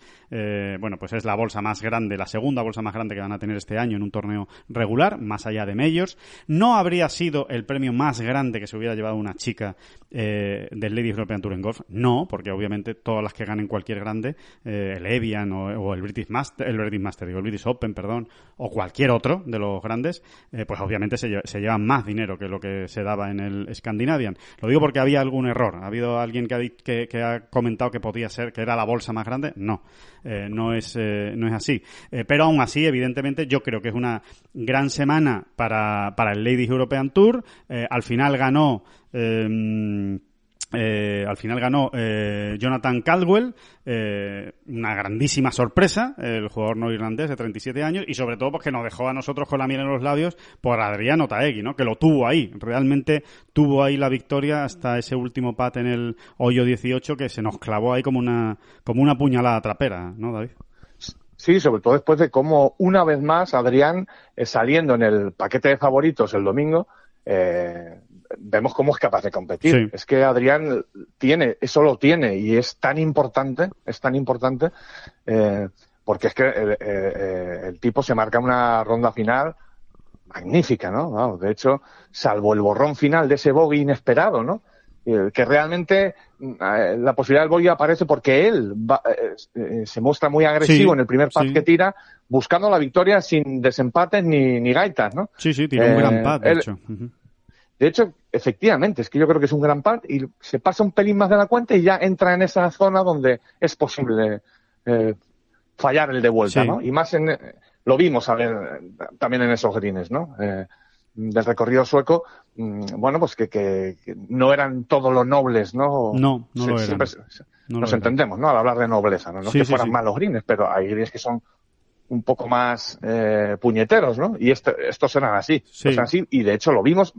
bueno, pues es la bolsa más grande, la segunda bolsa más grande que van a tener este año en un torneo regular, más allá de Majors. No habría sido el premio más grande que se hubiera llevado una chica del Ladies European Tour en golf. No, porque obviamente todas las que ganen cualquier grande, eh, el Evian o, el British Master, el British Master, digo, el British Open, perdón, o cualquier otro de los grandes, eh, pues obviamente se, se llevan más dinero que lo que se daba en el Scandinavian. Lo digo porque había algún error. Ha habido alguien que ha, que, que ha comentado que podía ser, que era la bolsa más grande. No, eh, no es, no es así. Pero aún así, evidentemente, yo creo que es una gran semana para, para el Ladies European Tour. Al final ganó, eh, eh, al final ganó eh, Jonathan Caldwell, eh, una grandísima sorpresa, el jugador no irlandés de 37 años, y sobre todo porque nos dejó a nosotros con la miel en los labios por Adriano Taegui, ¿no? que lo tuvo ahí, realmente tuvo ahí la victoria hasta ese último pat en el hoyo 18 que se nos clavó ahí como una, como una puñalada trapera, ¿no, David? Sí, sobre todo después de cómo una vez más Adrián saliendo en el paquete de favoritos el domingo, eh, vemos cómo es capaz de competir. Sí. Es que Adrián tiene, eso lo tiene y es tan importante, es tan importante, eh, porque es que el, eh, eh, el tipo se marca una ronda final magnífica, ¿no? Vamos, de hecho, salvo el borrón final de ese bogey inesperado, ¿no? Que realmente la posibilidad del bogey aparece porque él va- eh, se muestra muy agresivo Sí, en el primer sí. que tira, buscando la victoria sin desempates ni, ni gaitas, ¿no? Sí, sí, tiró un gran pat, de él- hecho. Ujú. De hecho, efectivamente, es que yo creo que es un gran pat y se pasa un pelín más de la cuenta y ya entra en esa zona donde es posible eh, fallar el de vuelta, Sí. ¿no? Y más en, eh, lo vimos a ver también en esos greens, ¿no? Eh, del recorrido sueco, mm, bueno, pues que, que- que no eran todos los nobles, ¿no? No, no Se- lo eran. siempre No nos entendemos, ¿no? Al hablar de nobleza, ¿no? No Sí, es que sí, fueran malos greens, pero hay greens que son un poco más eh, puñeteros, ¿no? Y este- estos eran así, Sí. así, y de hecho lo vimos,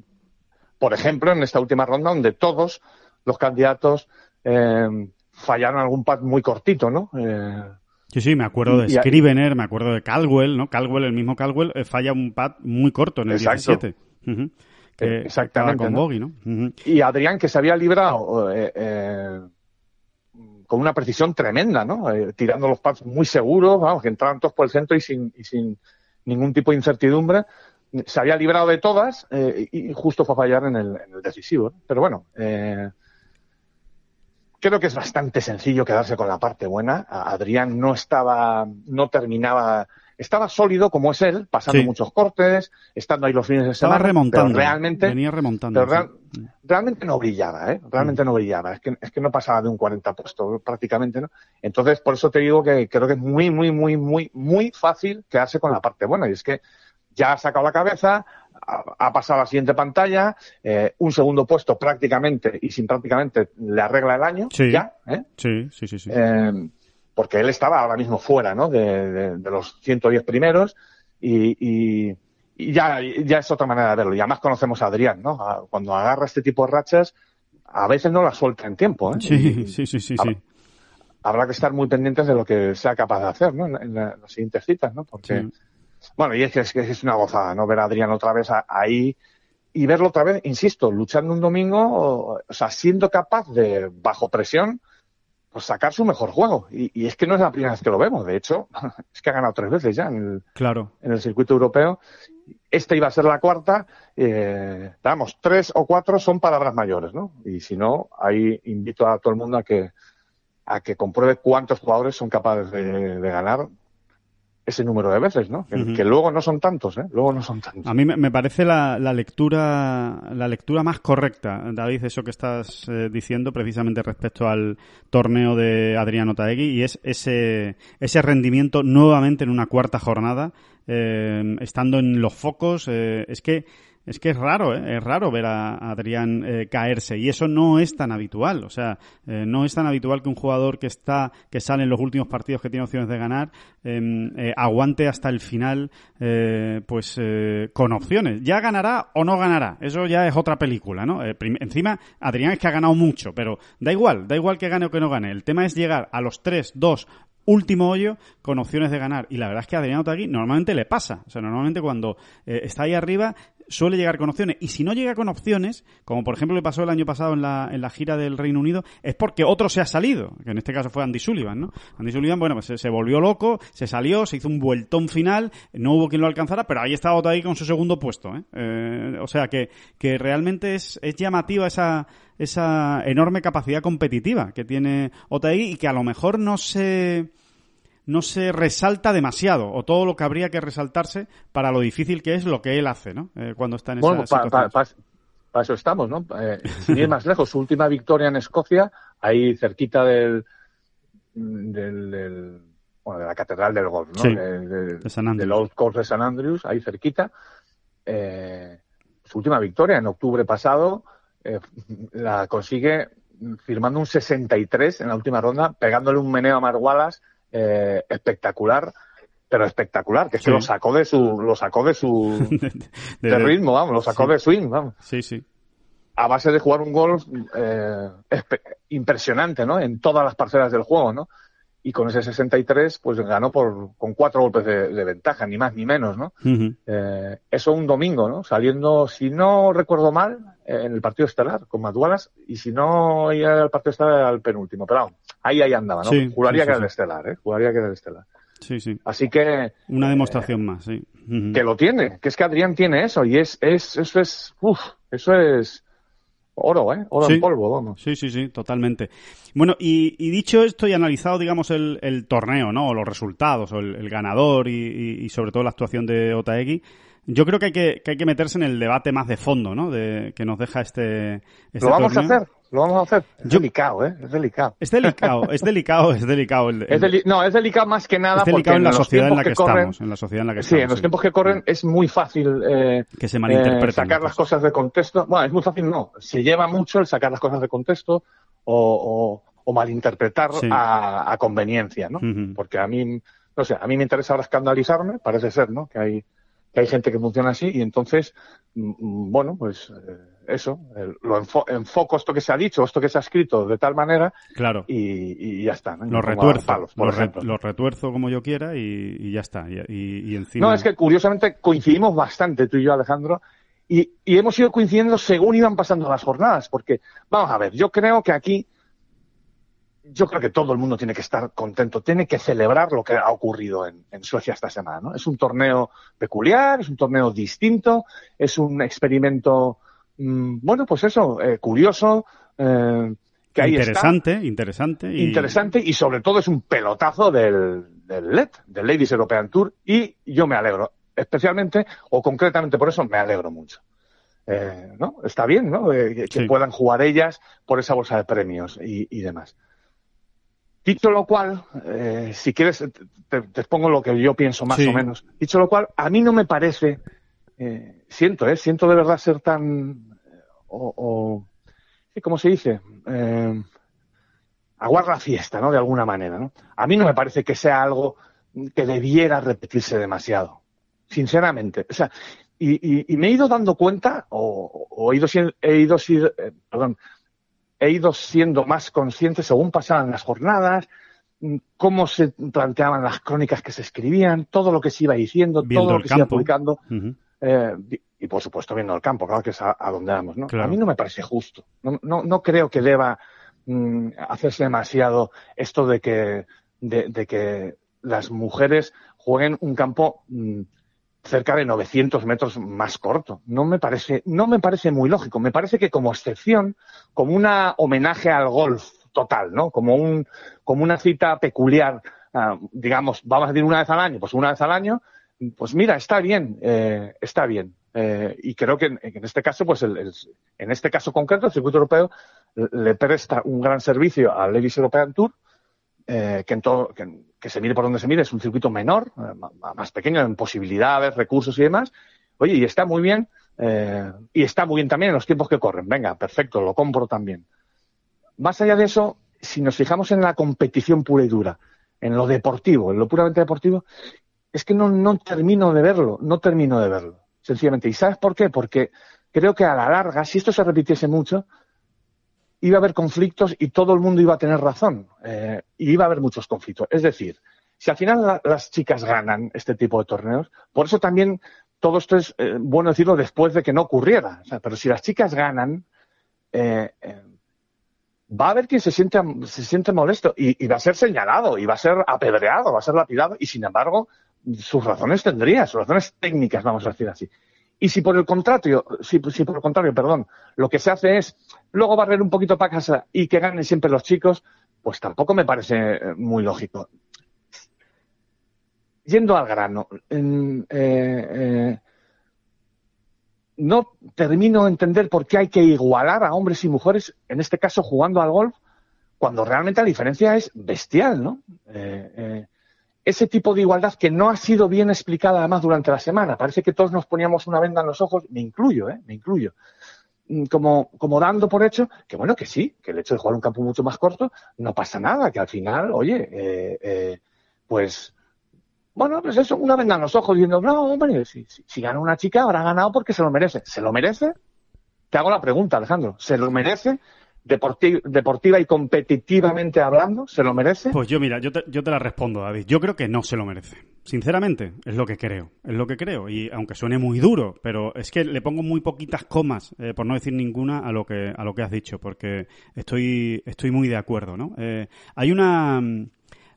por ejemplo, en esta última ronda donde todos los candidatos eh, fallaron algún pad muy cortito, ¿no? Eh, Sí, sí, me acuerdo de Scrivener, me acuerdo de Caldwell, ¿no? Caldwell, el mismo Caldwell, eh, falla un pat muy corto en el Exacto. 17. Ujú. Que Eh, exactamente. con ¿no? bogey, ¿no? Y Adrián que se había librado con una precisión tremenda, ¿no? Tirando los pads muy seguros, vamos, que entraban todos por el centro y sin, y sin ningún tipo de incertidumbre. Se había librado de todas eh, y justo fue a fallar en el, en el decisivo. ¿no? Pero bueno, eh, creo que es bastante sencillo quedarse con la parte buena. Adrián no estaba, no terminaba, estaba sólido como es él, pasando Sí. muchos cortes, estando ahí los fines de Estaba semana. remontando. Pero realmente, Venía remontando. pero real- sí. realmente no brillaba, ¿eh? Realmente Mm. no brillaba. Es que, es que no pasaba de un 40 puesto, prácticamente, ¿no? Entonces, por eso te digo que creo que es muy, muy, muy, muy, muy fácil quedarse con la parte buena. Y es que ya ha sacado la cabeza, ha, pasado a la siguiente pantalla, eh, un segundo puesto prácticamente, y sin prácticamente, le arregla el año, Sí. ya, ¿eh? Sí, sí, sí. sí. Eh, porque él estaba ahora mismo fuera, ¿no? De, de- de los 110 primeros y, y- y ya, ya es otra manera de verlo. Y además conocemos a Adrián, ¿no? A- Cuando agarra este tipo de rachas, a veces no la suelta en tiempo, ¿eh? sí, sí, sí, sí, Habrá- sí. Habrá que estar muy pendientes de lo que sea capaz de hacer, ¿no? En, la- en la- en las siguientes citas, ¿no? Porque Sí. Bueno, y es que, es que es una gozada, ¿no? Ver a Adrián otra vez ahí y verlo otra vez, insisto, luchando un domingo, o, sea, siendo capaz de, bajo presión, pues sacar su mejor juego. Y, y, es que no es la primera vez que lo vemos. De hecho, es que ha ganado tres veces ya en el, claro. en el circuito europeo. Esta iba a ser la cuarta. Eh, vamos, tres o cuatro son palabras mayores, ¿no? Y si no, ahí invito a todo el mundo a que, a que compruebe cuántos jugadores son capaces de, de ganar ese número de veces, ¿no? Que, uh -huh. que, luego no son tantos, ¿eh? Luego no son tantos. A mí me parece la, la lectura la lectura más correcta, David, eso que estás eh, diciendo precisamente respecto al torneo de Adriano Taegui y es ese ese rendimiento nuevamente en una cuarta jornada, eh, estando en los focos, eh, es que es que es raro, ¿eh? es raro ver a Adrián eh, caerse y eso no es tan habitual. O sea, eh, no es tan habitual que un jugador que está, que sale en los últimos partidos que tiene opciones de ganar, eh, aguante hasta el final, pues con opciones. Ya ganará o no ganará. Eso ya es otra película, ¿no? encima, Adrián es que ha ganado mucho, pero da igual, da igual que gane o que no gane. El tema es llegar a los 3, 2 último hoyo con opciones de ganar. Y la verdad es que a Adriano Tagui normalmente le pasa. O sea, normalmente cuando está ahí arriba suele llegar con opciones. Y si no llega con opciones, como por ejemplo le pasó el año pasado en la, en la gira del Reino Unido, es porque otro se ha salido, que en este caso fue Andy Sullivan, ¿no? Andy Sullivan, bueno, pues se, se volvió loco, se salió, se hizo un vueltón final, no hubo quien lo alcanzara, pero ahí estaba Otagui con su segundo puesto, ¿eh? eh o sea que, que realmente es, es llamativa esa, esa enorme capacidad competitiva que tiene Otagui y que a lo mejor no se no se resalta demasiado o todo lo que habría que resaltarse para lo difícil que es lo que él hace, ¿no? Eh, cuando está en bueno, esa para pa, pa, pa eso estamos, ¿no? Eh, sin ir más lejos, su última victoria en Escocia, ahí cerquita del, del, del bueno, de la Catedral del Golf, ¿no? Sí, de, de, de San del Old Course de San Andrews, ahí cerquita. Eh, su última victoria en octubre pasado eh, la consigue firmando un 63 en la última ronda, pegándole un meneo a Mark Wallace eh, espectacular, pero espectacular, que es sí. que lo sacó de su, lo sacó de su de, ritmo, vamos, lo sacó sí. de swing, vamos. Sí, sí. A base de jugar un golf eh, impresionante, ¿no? En todas las parcelas del juego, ¿no? Y con ese 63, pues ganó por, con cuatro golpes de, de ventaja, ni más ni menos, ¿no? Uh -huh. eh, eso un domingo, ¿no? Saliendo, si no recuerdo mal, en el partido estelar con Wallace, y si no, ya el partido estelar el penúltimo, pero ahí, ahí andaba, ¿no? Sí, Juraría sí, que era el estelar, ¿eh? Juraría que era el estelar. Sí, sí. Así que. Una demostración eh, más, sí. Uh -huh. Que lo tiene, que es que Adrián tiene eso, y es, es, eso es, uff, eso es oro, ¿eh? Oro sí. en polvo, vamos. Sí, sí, sí, totalmente. Bueno, y, y dicho esto y analizado, digamos, el, el, torneo, ¿no? O los resultados, o el, el ganador y, y, y, sobre todo la actuación de Otaegui, yo creo que hay que, que hay que meterse en el debate más de fondo, ¿no? De, que nos deja este, este Lo vamos torneo. a hacer, lo vamos a hacer. Es yo, delicado, ¿eh? Es delicado. Es delicado, es delicado, es delicado. El, el, es deli no, es delicado más que nada es delicado porque en la sociedad en la que, que corren, estamos, en la sociedad en la que sí, estamos. en los sí. tiempos que corren es muy fácil eh, que se malinterpreten. Eh, sacar las cosas de contexto. Bueno, es muy fácil, no. Se lleva mucho el sacar las cosas de contexto o, o, o malinterpretar sí. a, a, conveniencia, ¿no? Uh -huh. Porque a mí, no sé, a mí me interesa ahora escandalizarme, parece ser, ¿no? Que hay que hay gente que funciona así y entonces, mm, bueno, pues eh, eso, lo enfo enfoco esto que se ha dicho, esto que se ha escrito de tal manera claro. y, y ya está. ¿no? Lo retuerzo, palos, por lo, ejemplo. Re, lo retuerzo como yo quiera y, y ya está. Y, y, encima... No, es que curiosamente coincidimos bastante tú y yo, Alejandro, y, y hemos ido coincidiendo según iban pasando las jornadas, porque, vamos a ver, yo creo que aquí yo creo que todo el mundo tiene que estar contento, tiene que celebrar lo que ha ocurrido en, en, Suecia esta semana. ¿no? Es un torneo peculiar, es un torneo distinto, es un experimento, mmm, bueno, pues eso, eh, curioso. Eh, que ahí interesante, está. interesante. Y... Interesante y sobre todo es un pelotazo del, del LED, del Ladies European Tour y yo me alegro, especialmente o concretamente por eso me alegro mucho. Eh, ¿no? Está bien, ¿no? Eh, que sí. puedan jugar ellas por esa bolsa de premios y, y demás. Dicho lo cual, eh, si quieres, te, te, expongo lo que yo pienso más sí. o menos. Dicho lo cual, a mí no me parece, eh, siento, eh, siento de verdad ser tan, o, o ¿cómo se dice? Eh, aguar la fiesta, ¿no? De alguna manera, ¿no? A mí no me parece que sea algo que debiera repetirse demasiado, sinceramente. O sea, y, y, y me he ido dando cuenta, o, o he ido, he ido, eh, perdón, he ido siendo más consciente según pasaban las jornadas mm, cómo se planteaban las crónicas que se escribían, todo lo que se iba diciendo, todo lo que se iba publicando. eh, y por supuesto viendo el campo, claro que es a, donde vamos. ¿no? A mí no me parece justo. No, no, no creo que deba mm, hacerse demasiado esto de que, de, de, que las mujeres jueguen un campo mm, cerca de 900 metros más corto. No me parece, no me parece muy lógico. Me parece que como excepción, como una homenaje al golf total, ¿no? Como un, como una cita peculiar, uh, digamos, vamos a decir una vez al año, pues una vez al año, pues mira, está bien, eh, está bien. Eh, y creo que en, este caso, pues el, en este caso concreto, el circuito europeo le presta un gran servicio al Ladies European Tour, eh, que, en todo, que, se mire por donde se mire, es un circuito menor, eh, más pequeño en posibilidades, recursos y demás. Oye, y está muy bien, eh, y está muy bien también en los tiempos que corren. Venga, perfecto, lo compro también. Más allá de eso, si nos fijamos en la competición pura y dura, en lo deportivo, en lo puramente deportivo, es que no, no termino de verlo, no termino de verlo, sencillamente. ¿Y sabes por qué? Porque creo que a la larga, si esto se repitiese mucho, iba a haber conflictos y todo el mundo iba a tener razón. Eh, y iba a haber muchos conflictos. Es decir, si al final la, las chicas ganan este tipo de torneos, por eso también todo esto es eh, bueno decirlo después de que no ocurriera. O sea, pero si las chicas ganan, eh, va a haber quien se siente, se siente molesto y, y, va a ser señalado y va a ser apedreado, va a ser lapidado y sin embargo sus razones tendría, sus razones técnicas, vamos a decir así. Y si por el contrario, si, por el contrario, perdón, lo que se hace es luego barrer un poquito para casa y que ganen siempre los chicos, pues tampoco me parece muy lógico. Yendo al grano, eh, eh, no termino de entender por qué hay que igualar a hombres y mujeres, en este caso jugando al golf, cuando realmente la diferencia es bestial, ¿no? Eh, ese tipo de igualdad que no ha sido bien explicada además durante la semana. Parece que todos nos poníamos una venda en los ojos, me incluyo, ¿eh? me incluyo, como, como dando por hecho que bueno, que sí, que el hecho de jugar un campo mucho más corto no pasa nada, que al final, oye, eh, eh, pues, bueno, pues eso, una venda en los ojos diciendo, no, hombre, si, si, si gana una chica habrá ganado porque se lo merece. ¿Se lo merece? Te hago la pregunta, Alejandro. ¿Se lo merece? Deporti deportiva y competitivamente hablando, ¿se lo merece? Pues yo, mira, yo te, yo te la respondo, David. Yo creo que no se lo merece. Sinceramente, es lo que creo. Es lo que creo. Y aunque suene muy duro, pero es que le pongo muy poquitas comas, eh, por no decir ninguna, a lo que, a lo que has dicho, porque estoy, estoy muy de acuerdo, ¿no? Eh, hay una.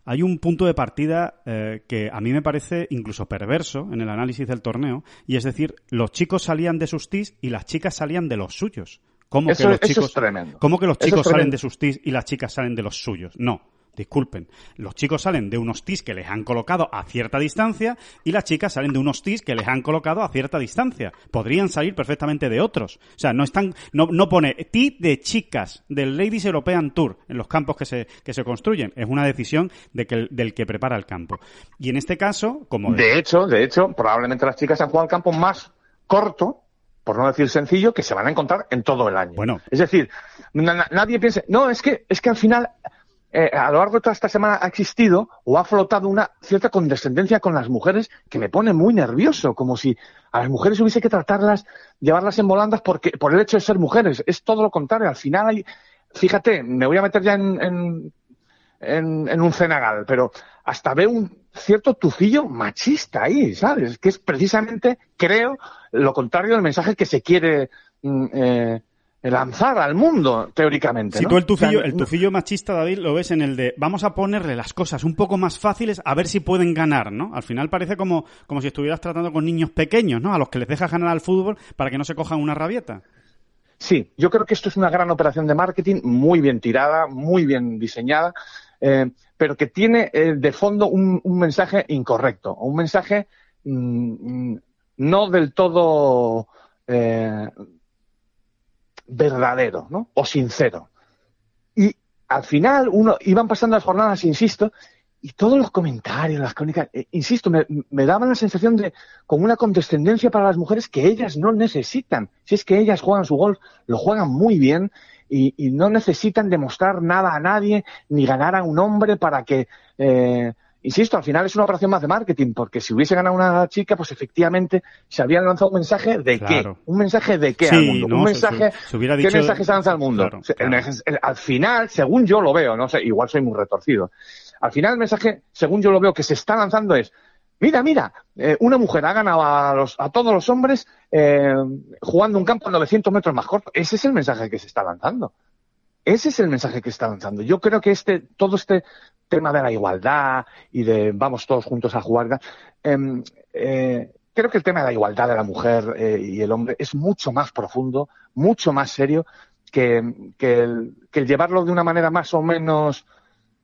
Hay un punto de partida eh, que a mí me parece incluso perverso en el análisis del torneo, y es decir, los chicos salían de sus tis y las chicas salían de los suyos. ¿Cómo eso, que los chicos, es tremendo. ¿Cómo que los chicos salen de sus tis y las chicas salen de los suyos? No. Disculpen, los chicos salen de unos tis que les han colocado a cierta distancia y las chicas salen de unos tis que les han colocado a cierta distancia. Podrían salir perfectamente de otros. O sea, no están, no, no pone tis de chicas del Ladies European Tour en los campos que se, que se construyen. Es una decisión de que, del que prepara el campo. Y en este caso, como... De, de hecho, de hecho, probablemente las chicas han jugado al campo más corto por no decir sencillo, que se van a encontrar en todo el año. Bueno. Es decir, na nadie piense, no, es que, es que al final, eh, a lo largo de toda esta semana ha existido o ha flotado una cierta condescendencia con las mujeres que me pone muy nervioso, como si a las mujeres hubiese que tratarlas, llevarlas en volandas porque, por el hecho de ser mujeres. Es todo lo contrario. Al final hay, fíjate, me voy a meter ya en, en, en, en un cenagal, pero hasta veo un cierto tufillo machista ahí, ¿sabes? Que es precisamente, creo, lo contrario del mensaje que se quiere eh, lanzar al mundo, teóricamente. Si ¿no? tú el tufillo, el tufillo machista, David, lo ves en el de vamos a ponerle las cosas un poco más fáciles a ver si pueden ganar, ¿no? Al final parece como, como si estuvieras tratando con niños pequeños, ¿no? A los que les dejas ganar al fútbol para que no se cojan una rabieta. Sí, yo creo que esto es una gran operación de marketing, muy bien tirada, muy bien diseñada. Eh, pero que tiene eh, de fondo un, mensaje incorrecto, un mensaje mmm, no del todo eh, verdadero, ¿no? O sincero. Y al final uno iban pasando las jornadas, insisto, y todos los comentarios, las crónicas, insisto, me, me, daban la sensación de como una condescendencia para las mujeres que ellas no necesitan. Si es que ellas juegan su golf, lo juegan muy bien y, y no necesitan demostrar nada a nadie ni ganar a un hombre para que, eh, insisto, al final es una operación más de marketing, porque si hubiese ganado una chica, pues efectivamente se habían lanzado un mensaje de claro. qué, un mensaje de qué sí, al mundo, no, un mensaje, se, se hubiera ¿qué dicho... mensaje se lanza al mundo? Claro, el, el, al final, según yo lo veo, no sé, igual soy muy retorcido. Al final el mensaje, según yo lo veo, que se está lanzando es, mira, mira, eh, una mujer ha ganado a, los, a todos los hombres eh, jugando un campo 900 metros más corto. Ese es el mensaje que se está lanzando. Ese es el mensaje que se está lanzando. Yo creo que este, todo este tema de la igualdad y de vamos todos juntos a jugar, em, eh, creo que el tema de la igualdad de la mujer eh, y el hombre es mucho más profundo, mucho más serio que, el llevarlo de una manera más o menos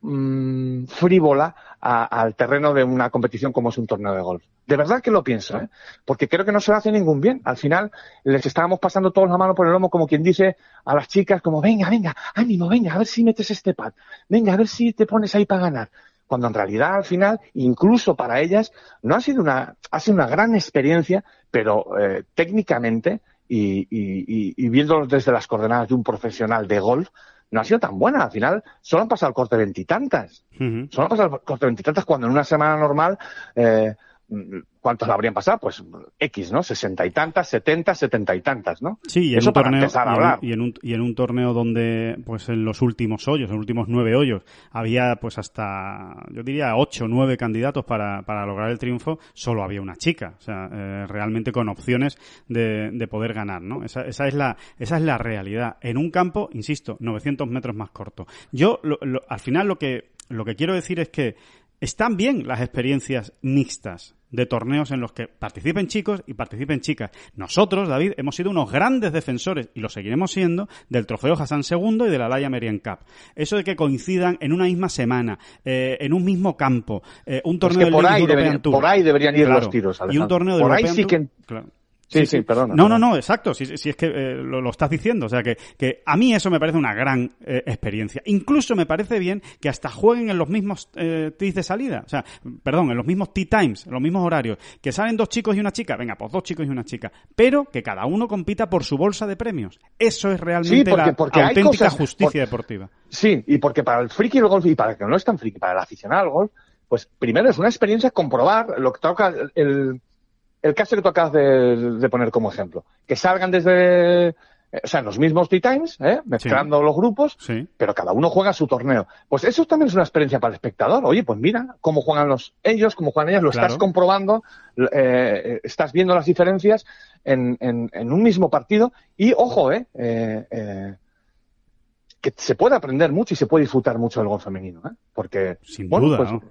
mmm, frívola a, al terreno de una competición como es un torneo de golf. De verdad que lo pienso, ¿eh? porque creo que no se le hace ningún bien. Al final les estábamos pasando todos la mano por el lomo como quien dice a las chicas como venga, venga, ánimo, venga, a ver si metes este pad, venga, a ver si te pones ahí para ganar cuando en realidad al final, incluso para ellas, no ha sido una, ha sido una gran experiencia, pero eh, técnicamente y, y, y, viéndolo desde las coordenadas de un profesional de golf, no ha sido tan buena. Al final, solo han pasado el corte veintitantas. Uh -huh. Solo han pasado el corte veintitantas cuando en una semana normal eh, ¿cuántos le habrían pasado? Pues X, ¿no? Sesenta y tantas, setenta, setenta y tantas, ¿no? Sí, y en Eso un torneo, a y en, y en un, y en un torneo donde, pues en los últimos hoyos, en los últimos nueve hoyos, había pues hasta, yo diría, ocho, nueve candidatos para, para lograr el triunfo, solo había una chica, o sea, eh, realmente con opciones de, de poder ganar, ¿no? Esa, esa es la, esa es la realidad. En un campo, insisto, 900 metros más corto. Yo, lo- lo- al final lo que, lo que quiero decir es que están bien las experiencias mixtas de torneos en los que participen chicos y participen chicas. Nosotros, David, hemos sido unos grandes defensores, y lo seguiremos siendo, del trofeo Hassan II y de la Laia Merian Cup. Eso de que coincidan en una misma semana, eh, en un mismo campo, eh, un torneo que por ahí, deberían, por ahí deberían ir Claro. los tiros, Y un Alejandro. torneo del Por ahí sí que... Tour, claro. Sí, sí, perdona, No, no, perdona. no, exacto. Si, si es que eh, lo, lo estás diciendo. O sea, que, que a mí eso me parece una gran eh, experiencia. Incluso me parece bien que hasta jueguen en los mismos eh, de salida. O sea, perdón, en los mismos tea times, en los mismos horarios. Que salen dos chicos y una chica. Venga, pues dos chicos y una chica. Pero que cada uno compita por su bolsa de premios. Eso es realmente porque- la porque auténtica cosas- justicia por- deportiva. Sí, y porque para el friki del golf y para el que no es tan friki, para el aficionado al golf, pues primero es una experiencia comprobar lo que toca el, el caso que tú acabas de, de poner como ejemplo. Que salgan desde, eh, o sea, en los mismos tea times, ¿eh? mezclando los grupos, Sí. pero cada uno juega su torneo. Pues eso también es una experiencia para el espectador. Oye, pues mira cómo juegan los ellos, cómo juegan ellas, lo Claro. estás comprobando, eh, estás viendo las diferencias en, en, en un mismo partido y ojo, eh, eh, eh, que se puede aprender mucho y se puede disfrutar mucho del golf femenino, ¿eh? porque Sin bueno, duda, pues, ¿no?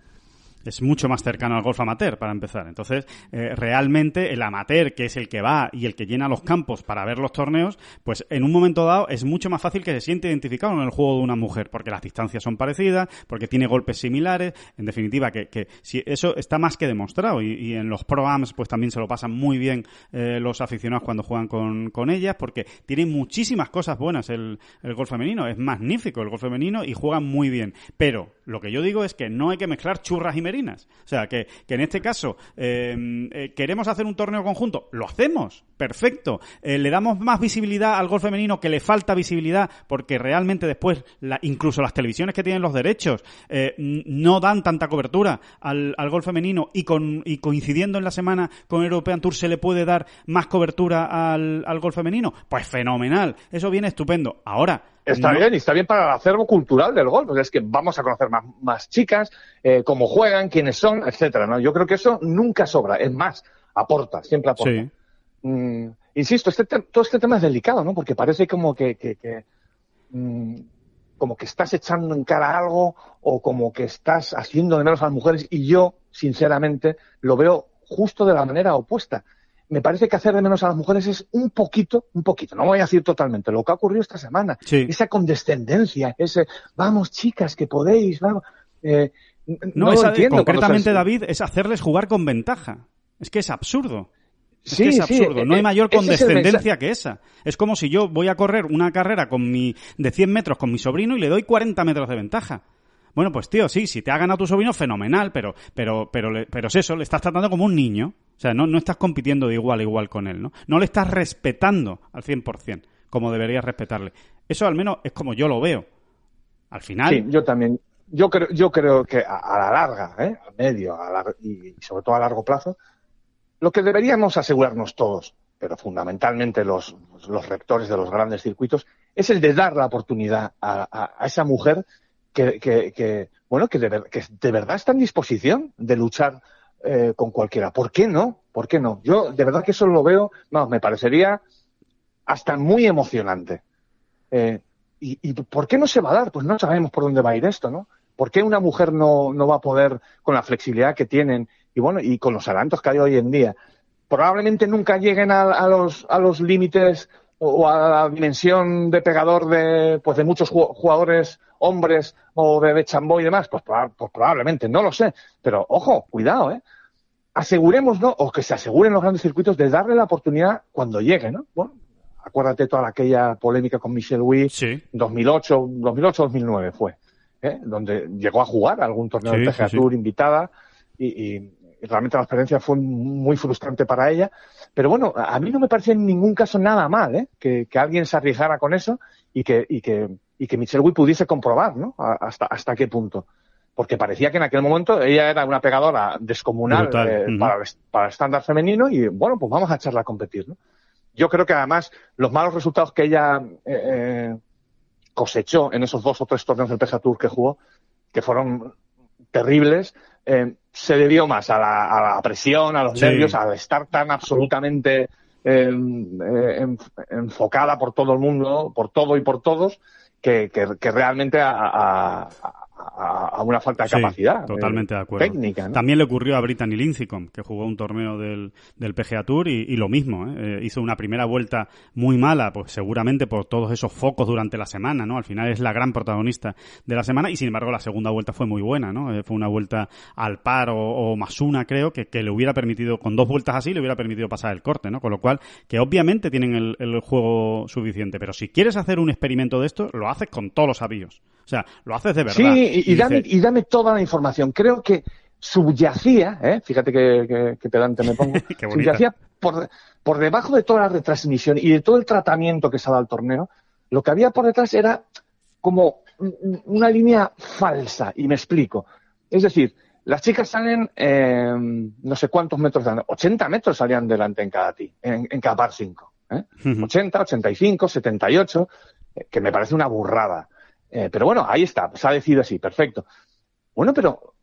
Es mucho más cercano al golf amateur, para empezar. Entonces, eh, realmente el amateur, que es el que va y el que llena los campos para ver los torneos, pues en un momento dado es mucho más fácil que se siente identificado en el juego de una mujer, porque las distancias son parecidas, porque tiene golpes similares, en definitiva, que, que si eso está más que demostrado. Y, y en los pro-ams, pues también se lo pasan muy bien eh, los aficionados cuando juegan con, con ellas, porque tiene muchísimas cosas buenas el, el golf femenino. Es magnífico el golf femenino y juegan muy bien. Pero lo que yo digo es que no hay que mezclar churras y merinas. O sea, que, que en este caso eh, eh, queremos hacer un torneo conjunto, lo hacemos, perfecto. Eh, le damos más visibilidad al golf femenino que le falta visibilidad porque realmente después incluso las televisiones que tienen los derechos eh, no dan tanta cobertura al, al golf femenino y, con, y coincidiendo en la semana con European Tour se le puede dar más cobertura al, al golf femenino. Pues fenomenal, eso viene estupendo. Ahora, Está no- bien, y está bien para el acervo cultural del golf, es que vamos a conocer más, más chicas, eh, cómo juegan, quiénes son, etcétera, ¿no? Yo creo que eso nunca sobra, es más, aporta, siempre aporta. Sí. Mm, insisto, este te- todo este tema es delicado, ¿no? Porque parece como que, que- que, mm, como que estás echando en cara algo o como que estás haciendo de menos a las mujeres y yo, sinceramente, lo veo justo de la manera opuesta. Me parece que hacer de menos a las mujeres es un poquito, un poquito, no voy a decir totalmente, lo que ha ocurrido esta semana. Sí. Esa condescendencia, ese, vamos chicas, que podéis, vamos. Eh, No, lo esa- entiendo concretamente, David, es hacerles jugar con ventaja. Es que es absurdo. Es Sí, que es sí, absurdo. no hay eh, mayor es condescendencia que esa. Es como si yo voy a correr una carrera con mi, de 100 metros con mi sobrino y le doy 40 metros de ventaja. Bueno, pues tío, sí, si te ha ganado tu sobrino, fenomenal, pero, pero, pero, pero es eso, le estás tratando como un niño. O sea, no, no estás compitiendo de igual a igual con él, ¿no? No le estás respetando al 100%, como deberías respetarle. Eso al menos es como yo lo veo. Al final, Sí, yo también. Yo creo, yo creo que a, la larga, ¿eh? a medio a lar- y sobre todo a largo plazo, lo que deberíamos asegurarnos todos, pero fundamentalmente los, los rectores de los grandes circuitos, es el de dar la oportunidad a, a- esa mujer que, que- que, bueno, bueno, que de, que de verdad está en disposición de luchar eh, con cualquiera. ¿Por qué no? ¿Por qué no? Yo de verdad que eso lo veo, no, me parecería hasta muy emocionante. Eh, y, por qué no se va a dar? Pues no sabemos por dónde va a ir esto, ¿no? ¿Por qué una mujer no, no va a poder, con la flexibilidad que tienen y bueno, y con los adelantos que hay hoy en día, probablemente nunca lleguen a, los, a los límites o a la dimensión de pegador de, pues de muchos jugadores hombres o de Chambó y demás? Pues, pues, probablemente, no lo sé. Pero ojo, cuidado, ¿eh? Asegurémonos, o que se aseguren los grandes circuitos de darle la oportunidad cuando llegue, ¿no? Bueno, acuérdate toda aquella polémica con Michel Huy, sí. 2008, 2008-2009 fue, ¿eh? donde llegó a jugar algún torneo Sí, de PGA sí, sí. Tour invitada y, y- y realmente la experiencia fue muy frustrante para ella. Pero bueno, a mí no me parecía en ningún caso nada mal ¿eh? que, que alguien se arriesgara con eso y que, y que, y que Michelle Wu pudiese comprobar ¿no? Hasta, hasta qué punto. Porque parecía que en aquel momento ella era una pegadora descomunal eh, para, el, para el estándar femenino y bueno, pues vamos a echarla a competir. ¿no? Yo creo que además los malos resultados que ella eh, eh, cosechó en esos dos o tres torneos del PGA Tour que jugó, que fueron terribles, eh, se debió más a la, a la presión, a los Sí. nervios, al estar tan absolutamente enf- enfocada por todo el mundo, por todo y por todos, que, que, que realmente a, a- a- a una falta de Sí, capacidad eh, totalmente de acuerdo. técnica. ¿no? También le ocurrió a Brittany Lincicome, que jugó un torneo del, del PGA Tour y, y lo mismo, ¿eh? Eh, hizo una primera vuelta muy mala, pues seguramente por todos esos focos durante la semana, ¿no? Al final es la gran protagonista de la semana y sin embargo la segunda vuelta fue muy buena, ¿no? Fue una vuelta al par o, o más una, creo, que, que le hubiera permitido, con dos vueltas así, le hubiera permitido pasar el corte, ¿no? Con lo cual, que obviamente tienen el, el juego suficiente, pero si quieres hacer un experimento de esto, lo haces con todos los avíos. O sea, lo haces de verdad. Sí, y, y dame, dices, y dame toda la información. Creo que subyacía, ¿eh? fíjate que, que- que pedante me pongo, subyacía por, por debajo de toda la retransmisión y de todo el tratamiento que se ha dado al torneo, lo que había por detrás era como un- una línea falsa, y me explico. Es decir, las chicas salen eh, no sé cuántos metros delante, 80 metros salían delante en cada ti, en, en cada par 5. ¿eh? Ujú. 80, 85, 78, eh, que me parece una burrada. Eh, pero bueno, ahí está, se ha decidido así, perfecto. Bueno, pero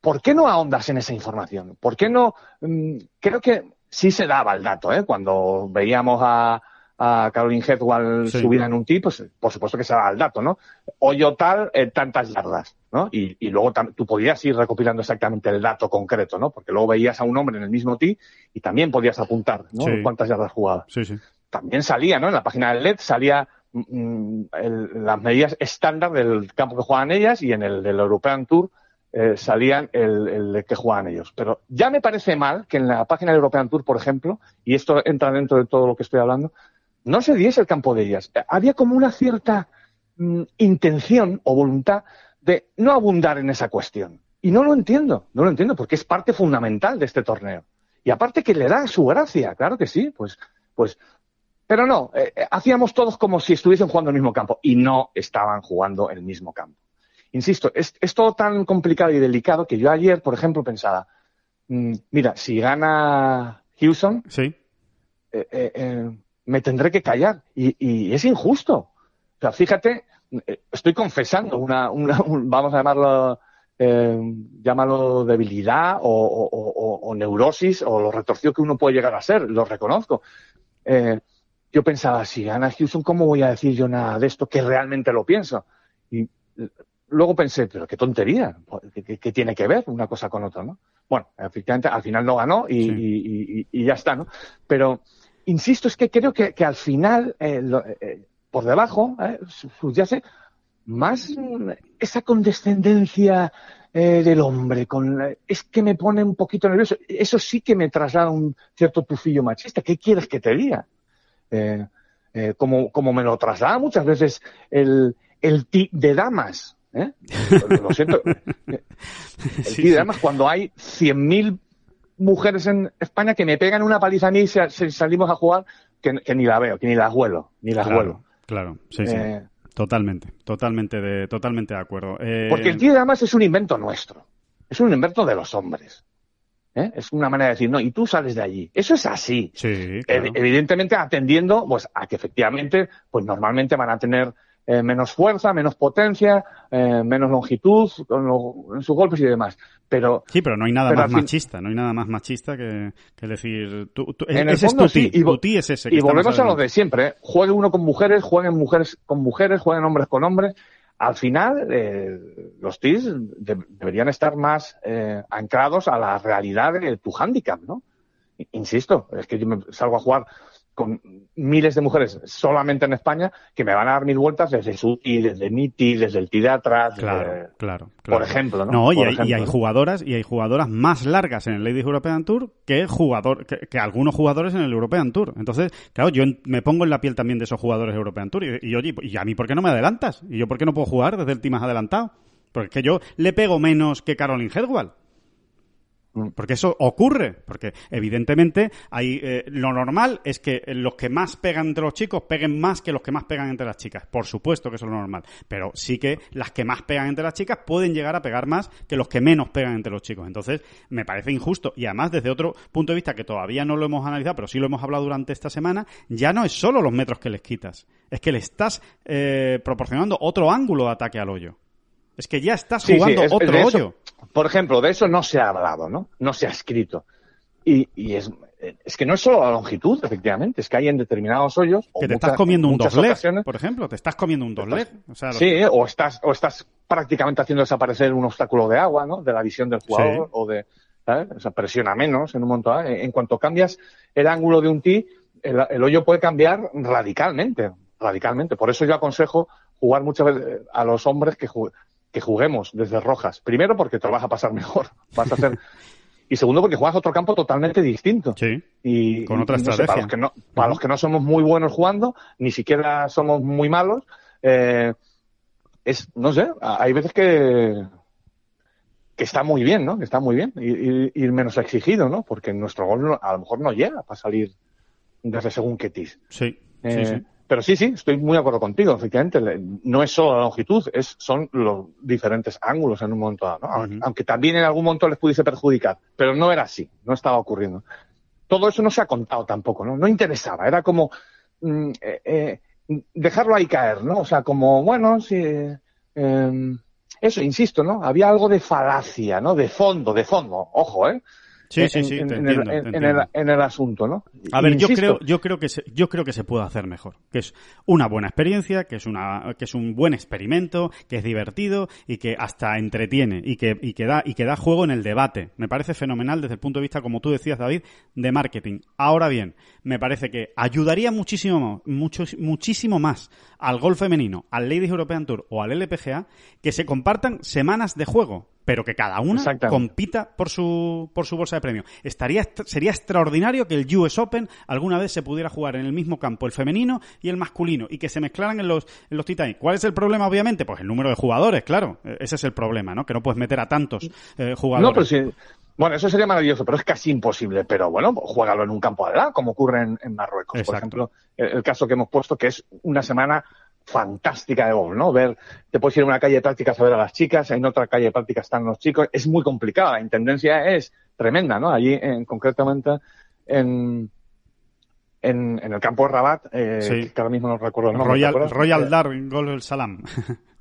¿por qué no ahondas en esa información? ¿Por qué no? mm, creo que sí se daba el dato, ¿eh? Cuando veíamos a, a Caroline Hedwall Sí. subida en un tee, pues por supuesto que se daba el dato, ¿no? Hoyo tal, eh, tantas yardas, ¿no? Y, y luego tú podías ir recopilando exactamente el dato concreto, ¿no? Porque luego veías a un hombre en el mismo tee y también podías apuntar, ¿no? Sí. Cuántas yardas jugadas Sí, sí. también salía, ¿no? En la página del LED salía las medidas estándar del campo que juegan ellas y en el del European Tour eh, salían el, que juegan ellos. Pero ya me parece mal que en la página del European Tour, por ejemplo, y esto entra dentro de todo lo que estoy hablando, no se diese el campo de ellas. Eh, Había como una cierta mm, intención o voluntad de no abundar en esa cuestión. Y no lo entiendo, no lo entiendo, porque es parte fundamental de este torneo. Y aparte que le da su gracia, claro que sí, pues, pues, pero no, eh, eh, hacíamos todos como si estuviesen jugando el mismo campo y no estaban jugando el mismo campo. Insisto, es, es todo tan complicado y delicado que yo ayer, por ejemplo, pensaba, mm, mira, si gana Houston, Sí. eh, eh, me tendré que callar. Y, y es injusto. O sea, fíjate, estoy confesando una, una- un- vamos a llamarlo, eh, llámalo debilidad o, o- o- o neurosis o lo retorcido que uno puede llegar a ser, lo reconozco. Eh, yo pensaba, si gana Houston, ¿cómo voy a decir yo nada de esto que realmente lo pienso? Y luego pensé, pero qué tontería, ¿qué, tiene que ver una cosa con otra, no? Bueno, efectivamente, al final no ganó y, Sí. y- y- y ya está, ¿no? Pero, insisto, es que creo que, que al final, eh, lo- eh, por debajo, eh, su- subyace más esa condescendencia eh, del hombre, con la- es que me pone un poquito nervioso. Eso sí que me traslada un cierto tufillo machista. ¿Qué quieres que te diga? Eh, eh, como, como me lo traslada muchas veces el, el tic de damas. ¿eh? Lo siento. El Sí, tic de sí. damas cuando hay 100.000 mujeres en España que me pegan una paliza a mí se- salimos a jugar que, que ni la veo, que ni las huelo, ni las Claro, huelo. claro. Sí, sí. Eh, Totalmente, totalmente de, totalmente de acuerdo. Porque el tío de damas es un invento nuestro. Es un invento de los hombres. ¿Eh? Es una manera de decir, no, y tú sales de allí. Eso es así. Sí, claro. Evidentemente atendiendo pues, a que efectivamente, pues normalmente van a tener eh, menos fuerza, menos potencia, eh, menos longitud en sus golpes y demás. Pero, sí, pero no hay nada más machista, no hay nada más machista que, decir, tú, en ese es tu sí, y, es ese. y volvemos a lo de siempre, ¿eh? juegue uno con mujeres, jueguen mujeres con mujeres, jueguen hombres con hombres. Al final, los TIS deberían estar más anclados a la realidad de tu hándicap, ¿no? Insisto, es que yo me salgo a jugar con miles de mujeres solamente en España que me van a dar mil vueltas desde Suti, desde Miti, desde el Ti de atrás, claro, claro, por ejemplo, ¿no? No, y, hay, jugadoras y hay jugadoras más largas en el Ladies European Tour que jugador que, algunos jugadores en el European Tour. Entonces, claro, yo me pongo en la piel también de esos jugadores European Tour y, oye, y a mí por qué no me adelantas? Y yo por qué no puedo jugar desde el team más adelantado? Porque es que yo le pego menos que Caroline Hedwall. Mm. Porque eso ocurre, porque evidentemente hay, eh, lo normal es que los que más pegan entre los chicos peguen más que los que más pegan entre las chicas. Por supuesto que eso es lo normal, pero sí que las que más pegan entre las chicas pueden llegar a pegar más que los que menos pegan entre los chicos. Entonces, me parece injusto y además desde otro punto de vista que todavía no lo hemos analizado, pero sí lo hemos hablado durante esta semana, ya no es solo los metros que les quitas, es que le estás eh, proporcionando otro ángulo de ataque al hoyo. Es que ya estás jugando otro hoyo. por ejemplo, de eso no se ha hablado, ¿no? No se ha escrito. Y, y es, es que no es solo la longitud, efectivamente, es que hay en determinados hoyos. Que te estás comiendo un dos por ejemplo, te estás comiendo un dos O sea, sí, o estás, o estás prácticamente haciendo desaparecer un obstáculo de agua, ¿no? De la visión del jugador, o de, ¿sabes? O sea, presiona menos en un montón. En cuanto cambias el ángulo de un tee, el, el hoyo puede cambiar radicalmente, radicalmente. Por eso yo aconsejo jugar muchas veces a los hombres que, que juguemos desde rojas. Primero porque te lo vas a pasar mejor. Vas a hacer... y segundo porque juegas otro campo totalmente distinto. Sí. Y, con otra estrategia. para, los que no, para los que no somos muy buenos jugando, ni siquiera somos muy malos, eh, es, no sé, hay veces que que está muy bien, ¿no? Que está muy bien. Ir, ir menos exigido, ¿no? Porque nuestro gol a lo mejor no llega para salir desde según qué tis. Sí, sí, sí. Pero sí, sí, estoy muy de acuerdo contigo. Efectivamente, no es solo la longitud, es, son los diferentes ángulos en un momento dado. Aunque también en algún momento les pudiese perjudicar. Pero no era así, no estaba ocurriendo. Todo eso no se ha contado tampoco, ¿no? No interesaba. Era como mm, eh, eh, dejarlo ahí caer, ¿no? O sea, como, bueno, sí. Em, eso, insisto, ¿no? Había algo de falacia, ¿no? De fondo, de fondo. Ojo, ¿eh? Sí, sí, sí, en, el, asunto, ¿no? A ver, yo creo, yo creo que se, yo creo que se puede hacer mejor, que es una buena experiencia, que es una, que es un buen experimento, que es divertido y que hasta entretiene y que, y que da, y que da juego en el debate. Me parece fenomenal desde el punto de vista, como tú decías, David, de marketing. Ahora bien, me parece que ayudaría muchísimo, mucho, muchísimo más al golf femenino, al Ladies European Tour o al LPGA que se compartan semanas de juego pero que cada una compita por su, por su bolsa de premio. Estaría, sería extraordinario que el US Open alguna vez se pudiera jugar en el mismo campo el femenino y el masculino y que se mezclaran en los, en los Titanic. ¿Cuál es el problema, obviamente? Pues el número de jugadores, claro. E, ese es el problema, ¿no? Que no puedes meter a tantos eh, jugadores. No, pero. Bueno, eso sería maravilloso, pero es casi imposible. Pero bueno, juégalo en un campo de edad, como ocurre en, Marruecos. Por ejemplo, el, caso que hemos puesto, que es una semana fantástica de golf, ¿no? Ver, te puedes ir a una calle de prácticas a ver a las chicas, en otra calle de prácticas están los chicos, es muy complicado, la intendencia es tremenda, ¿no? Allí, en, concretamente, en, en, en, el campo de Rabat, eh, que ahora mismo no recuerdo el nombre. Royal, Royal Dar, Gol el Salam.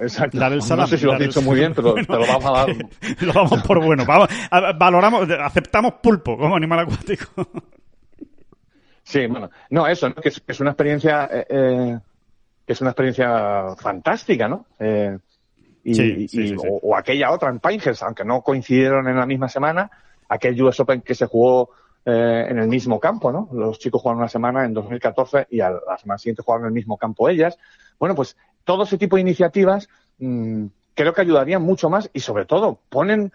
Exacto. Dar el salam, no sé si lo has dicho muy bien, pero te lo vamos a dar. lo damos por bueno. Vamos, valoramos, aceptamos pulpo como animal acuático. sí, bueno, no, eso, ¿no? Que, es, es, una experiencia eh, eh que es una experiencia fantástica, ¿no? Eh, y, O, aquella otra en Pinehurst, aunque no coincidieron en la misma semana, aquel US Open que se jugó eh, en el mismo campo, ¿no? Los chicos jugaron una semana en 2014 y a la semana siguiente jugaron en el mismo campo ellas. Bueno, pues todo ese tipo de iniciativas mmm, creo que ayudarían mucho más y sobre todo ponen,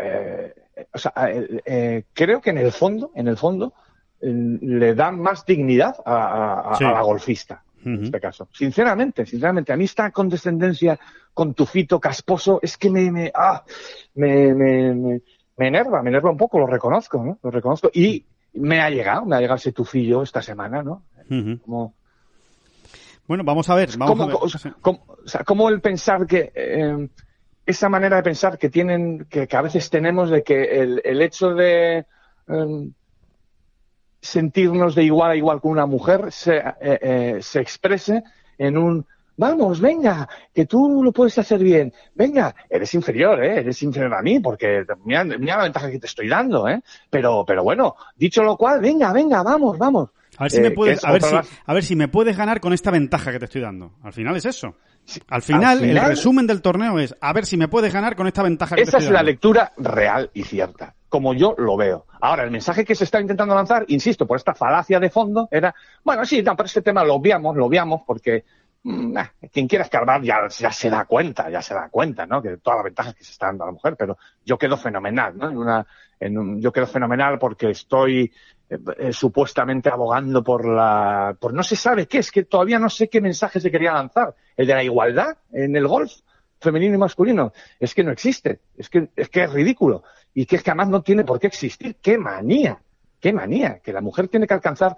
eh, o sea, eh, creo que en el fondo, en el fondo, le dan más dignidad a, a la golfista en este caso. Sinceramente, sinceramente, a mí esta condescendencia con tu fito casposo es que me, me, ah, me, me, me, enerva, me enerva un poco, lo reconozco, ¿no? Lo reconozco. Y me ha llegado, me ha llegado ese tufillo esta semana, ¿no? Como, bueno, vamos a ver. Vamos ¿Cómo, a ver. o sea, ¿cómo el pensar que eh, esa manera de pensar que tienen, que, que, a veces tenemos de que el, el hecho de eh, sentirnos de igual a igual con una mujer se, eh, eh, se exprese en un vamos, venga, que tú lo puedes hacer bien. Venga, eres inferior, ¿eh? Eres inferior a mí porque mira, mira la ventaja que te estoy dando, ¿eh? Pero, pero bueno, dicho lo cual, venga, venga, vamos, vamos. A ver si me puedes, que es a ver otra si, vez- a ver si me puedes ganar con esta ventaja que te estoy dando. Al final es eso. Al final, al final- el resumen del torneo es a ver si me puedes ganar con esta ventaja que te Esa es la lectura real y cierta, como yo lo veo. Ahora, el mensaje que se está intentando lanzar, insisto, por esta falacia de fondo, era, bueno, sí, no, pero este tema lo obviamos, lo obviamos, porque mm, nah, quien quiera escarbar ya, ya se da cuenta, ya se da cuenta, ¿no? Que todas las ventajas que se está dando a la mujer, pero yo quedo fenomenal, ¿no? En una, en un- yo quedo fenomenal porque estoy eh, eh, supuestamente abogando por la, por no se sabe qué, es que todavía no sé qué mensaje se quería lanzar, el de la igualdad en el golf femenino y masculino. Es que no existe, es que es, que es ridículo y que es que además no tiene por qué existir. ¡Qué manía! ¡Qué manía! Que la mujer tiene que alcanzar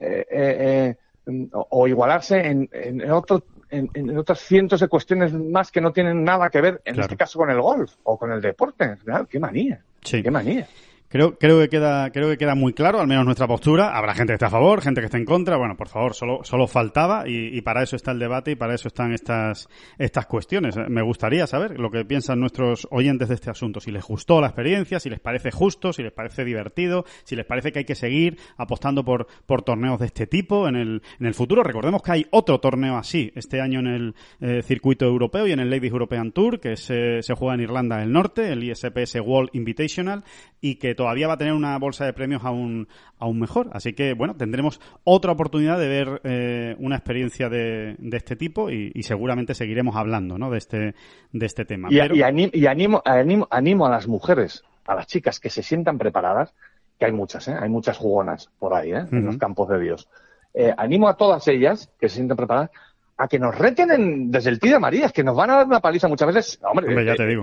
eh, eh, eh, o, o igualarse en, en, en otro- en- en otras cientos de cuestiones más que no tienen nada que ver, en Claro. este caso, con el golf o con el deporte en general. ¡Qué manía! Sí. ¡Qué manía! Creo, creo que queda, creo que queda muy claro, al menos nuestra postura. Habrá gente que esté a favor, gente que esté en contra. Bueno, por favor, solo, solo faltaba y, para eso está el debate y para eso están estas, estas cuestiones. Me gustaría saber lo que piensan nuestros oyentes de este asunto. Si les gustó la experiencia, si les parece justo, si les parece divertido, si les parece que hay que seguir apostando por, por torneos de este tipo en el, en el futuro. Recordemos que hay otro torneo así este año en el eh, circuito europeo y en el Ladies European Tour, que se, se juega en Irlanda del Norte, el ISPS World Invitational, y que todavía va a tener una bolsa de premios aún, aún mejor. Así que, bueno, tendremos otra oportunidad de ver eh, una experiencia de, de este tipo y, y seguramente seguiremos hablando ¿no? de, este, de este tema. Y, Pero- y anim- y animo, animo, animo a las mujeres, a las chicas que se sientan preparadas, que hay muchas, ¿eh? hay muchas jugonas por ahí, ¿eh? en los campos de Dios. Eh, animo a todas ellas que se sientan preparadas a que nos reten en- desde el tío de Marías, que nos van a dar una paliza muchas veces. Hombre, Hombre, ya eh, te digo.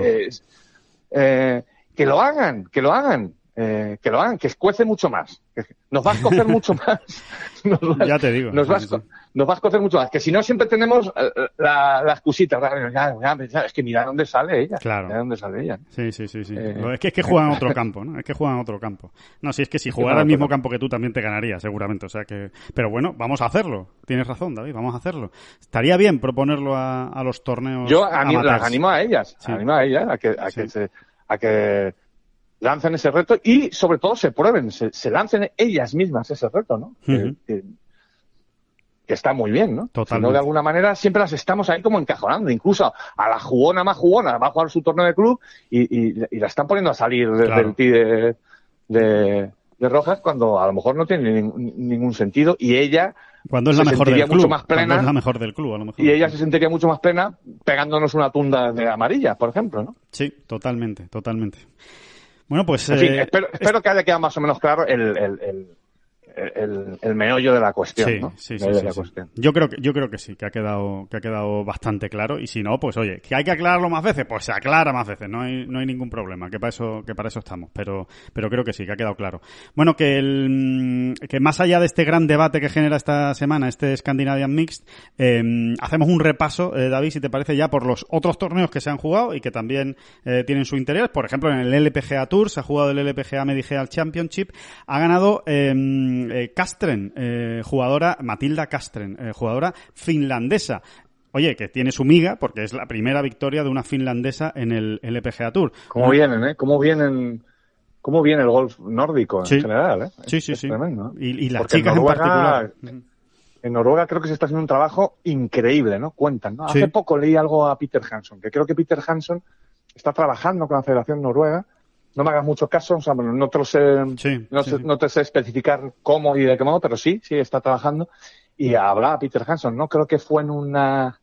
eh, que lo hagan, que lo hagan. Eh, que lo hagan, que escuece mucho más. que nos va a escocer mucho más. Va- Ya te digo. Nos va, a nos va a escocer mucho más. Que si no, siempre tenemos eh, la, la excusita. Ya, ya, ya, es que mira dónde sale ella. Claro. Mira dónde sale ella. Sí, sí, sí, sí. Eh. Es que es que juegan a otro campo, ¿no? Es que juegan a otro campo. No, si es que si jugara a al mismo campo. que tú también te ganaría, seguramente. O sea que, pero bueno, vamos a hacerlo. Tienes razón, David, vamos a hacerlo. Estaría bien proponerlo a, a los torneos. Yo amateurs. las animo a ellas, Sí. animo a ellas a que, a Sí. que se, a que lancen ese reto y sobre todo se prueben, se, se lancen ellas mismas ese reto, ¿no? Que- Ujú. que, que está muy bien, ¿no? Si Totalmente. no, de alguna manera siempre las estamos ahí como encajonando, incluso a la jugona más jugona, va a jugar su torneo de club y, y, y la están poniendo a salir de- Claro. del de, de, de Rojas cuando a lo mejor no tiene nin- ningún sentido y ella Cuando es la mejor del club. más plena. es la mejor del club, a lo mejor. y ella se sentiría mucho más plena pegándonos una tunda de amarilla, por ejemplo, ¿no? Sí, totalmente, totalmente. Bueno, pues. En fin, eh, espero, espero que haya quedado más o menos claro el, el, el, el, el meollo de la cuestión, Sí, ¿no? sí, sí, de la cuestión. Yo creo que yo creo que sí, que ha quedado que ha quedado bastante claro y si no, pues oye, que hay que aclararlo más veces, pues se aclara más veces, no hay no hay ningún problema, que para eso que para eso estamos, pero pero creo que sí, que ha quedado claro. Bueno, que el mm, que más allá de este gran debate que genera esta semana este Scandinavian Mixed, eh, hacemos un repaso, eh, David, si te parece ya por los otros torneos que se han jugado y que también eh, tienen su interés, por ejemplo, en el LPGA Tour se ha jugado el LPGA Medigeal Championship, ha ganado eh, eh, Castren, eh, jugadora, Matilda Castren, eh, jugadora finlandesa. Oye, que tiene su miga, porque es la primera victoria de una finlandesa en el LPGA Tour. ¿Cómo vienen, eh? ¿Cómo vienen, cómo viene el golf nórdico en Sí. general, eh? Sí, sí, Es sí. tremendo. Y, y las Porque en chicas en Noruega- particular. En Noruega creo que se está haciendo un trabajo increíble, ¿no? Cuentan, ¿no? Sí. Hace poco leí algo a Peter Hanson, que creo que Peter Hanson está trabajando con la Federación Noruega. No me hagas mucho caso, o sea, bueno, no te lo sé, Sí, no, sí, sé- sí. no te sé especificar cómo y de qué modo, pero sí, sí está trabajando. Y hablaba Peter Hanson, ¿no? Creo que fue en una,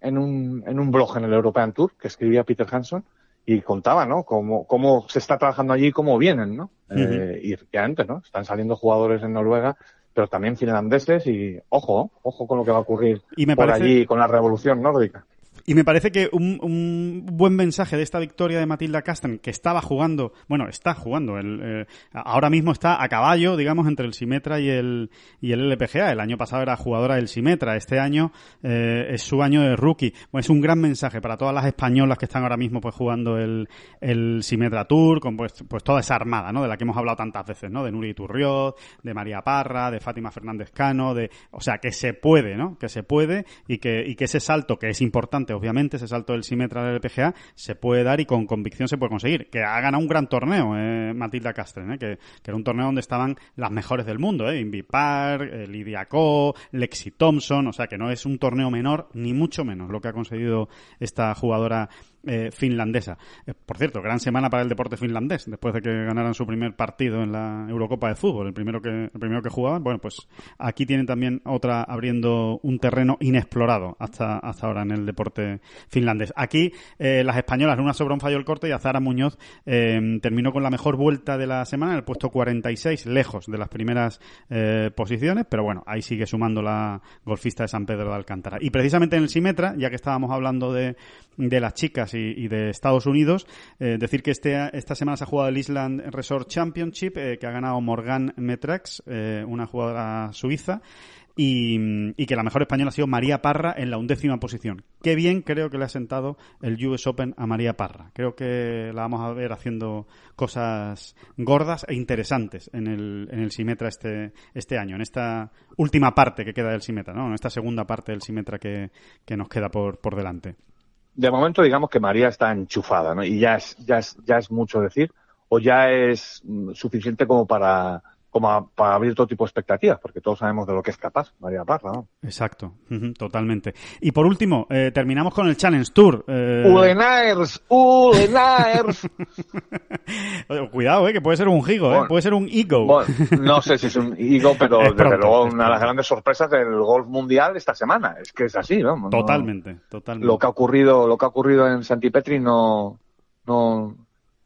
en un, en un blog en el European Tour que escribía Peter Hanson y contaba, ¿no? Cómo, cómo se está trabajando allí y cómo vienen, ¿no? Eh, y efectivamente, ¿no? Están saliendo jugadores en Noruega, pero también finlandeses y ojo, ojo con lo que va a ocurrir Y me por parece- allí con la revolución nórdica. Y me parece que un, un, buen mensaje de esta victoria de Matilda Castren, que estaba jugando, bueno, está jugando, el, eh, ahora mismo está a caballo, digamos, entre el Simetra y el, y el LPGA. El año pasado era jugadora del Simetra, este año eh, es su año de rookie. Bueno, es un gran mensaje para todas las españolas que están ahora mismo pues jugando el, el Simetra Tour, con pues, pues toda esa armada, ¿no? De la que hemos hablado tantas veces, ¿no? De Nuri Turriot, de María Parra, de Fátima Fernández Cano, de, o sea, que se puede, ¿no? Que se puede y que, y que ese salto que es importante obviamente, ese salto del Simetra del PGA, se puede dar y con convicción se puede conseguir. Que ha ganado un gran torneo, eh, Matilda Castren, eh, que, que, era un torneo donde estaban las mejores del mundo, eh, eh, Lidia Ko, Lexi Thompson, o sea que no es un torneo menor, ni mucho menos lo que ha conseguido esta jugadora eh, finlandesa. Eh, por cierto, gran semana para el deporte finlandés, después de que ganaran su primer partido en la Eurocopa de Fútbol, el primero que, el primero que jugaban. Bueno, pues aquí tienen también otra abriendo un terreno inexplorado hasta, hasta ahora en el deporte finlandés. Aquí eh, las españolas, una sobre un fallo el corte y Azara Muñoz terminó con la mejor vuelta de la semana en el puesto 46, lejos de las primeras posiciones, pero bueno, ahí sigue sumando la golfista de San Pedro de Alcántara. Y precisamente en el Simetra, ya que estábamos hablando de, de las chicas y, de Estados Unidos, eh, decir que este, esta semana se ha jugado el Island Resort Championship, eh, que ha ganado Morgan Metrax, eh, una jugadora suiza. Y, y, que la mejor española ha sido María Parra en la undécima posición. Qué bien creo que le ha sentado el US Open a María Parra. Creo que la vamos a ver haciendo cosas gordas e interesantes en el, en el Simetra este, este año, en esta última parte que queda del Simetra, ¿no? En esta segunda parte del Simetra que, que nos queda por, por delante de momento digamos que María está enchufada, ¿no? Y ya es, ya es, ya es mucho decir, o ya es suficiente como para, como para abrir todo tipo de expectativas, porque todos sabemos de lo que es capaz María Parra, ¿no? Exacto, totalmente. Y por último, eh, terminamos con el Challenge Tour. Eh... Ulenaers, Ulenaers. Cuidado, eh, que puede ser un gigo, bueno, eh, puede ser un ego. Bueno, no sé si es un ego, pero desde pronto, luego una de las grandes sorpresas del golf mundial esta semana. Es que es así, ¿no? Totalmente, totalmente. Lo que ha ocurrido, lo que ha ocurrido en Santipetri no, no,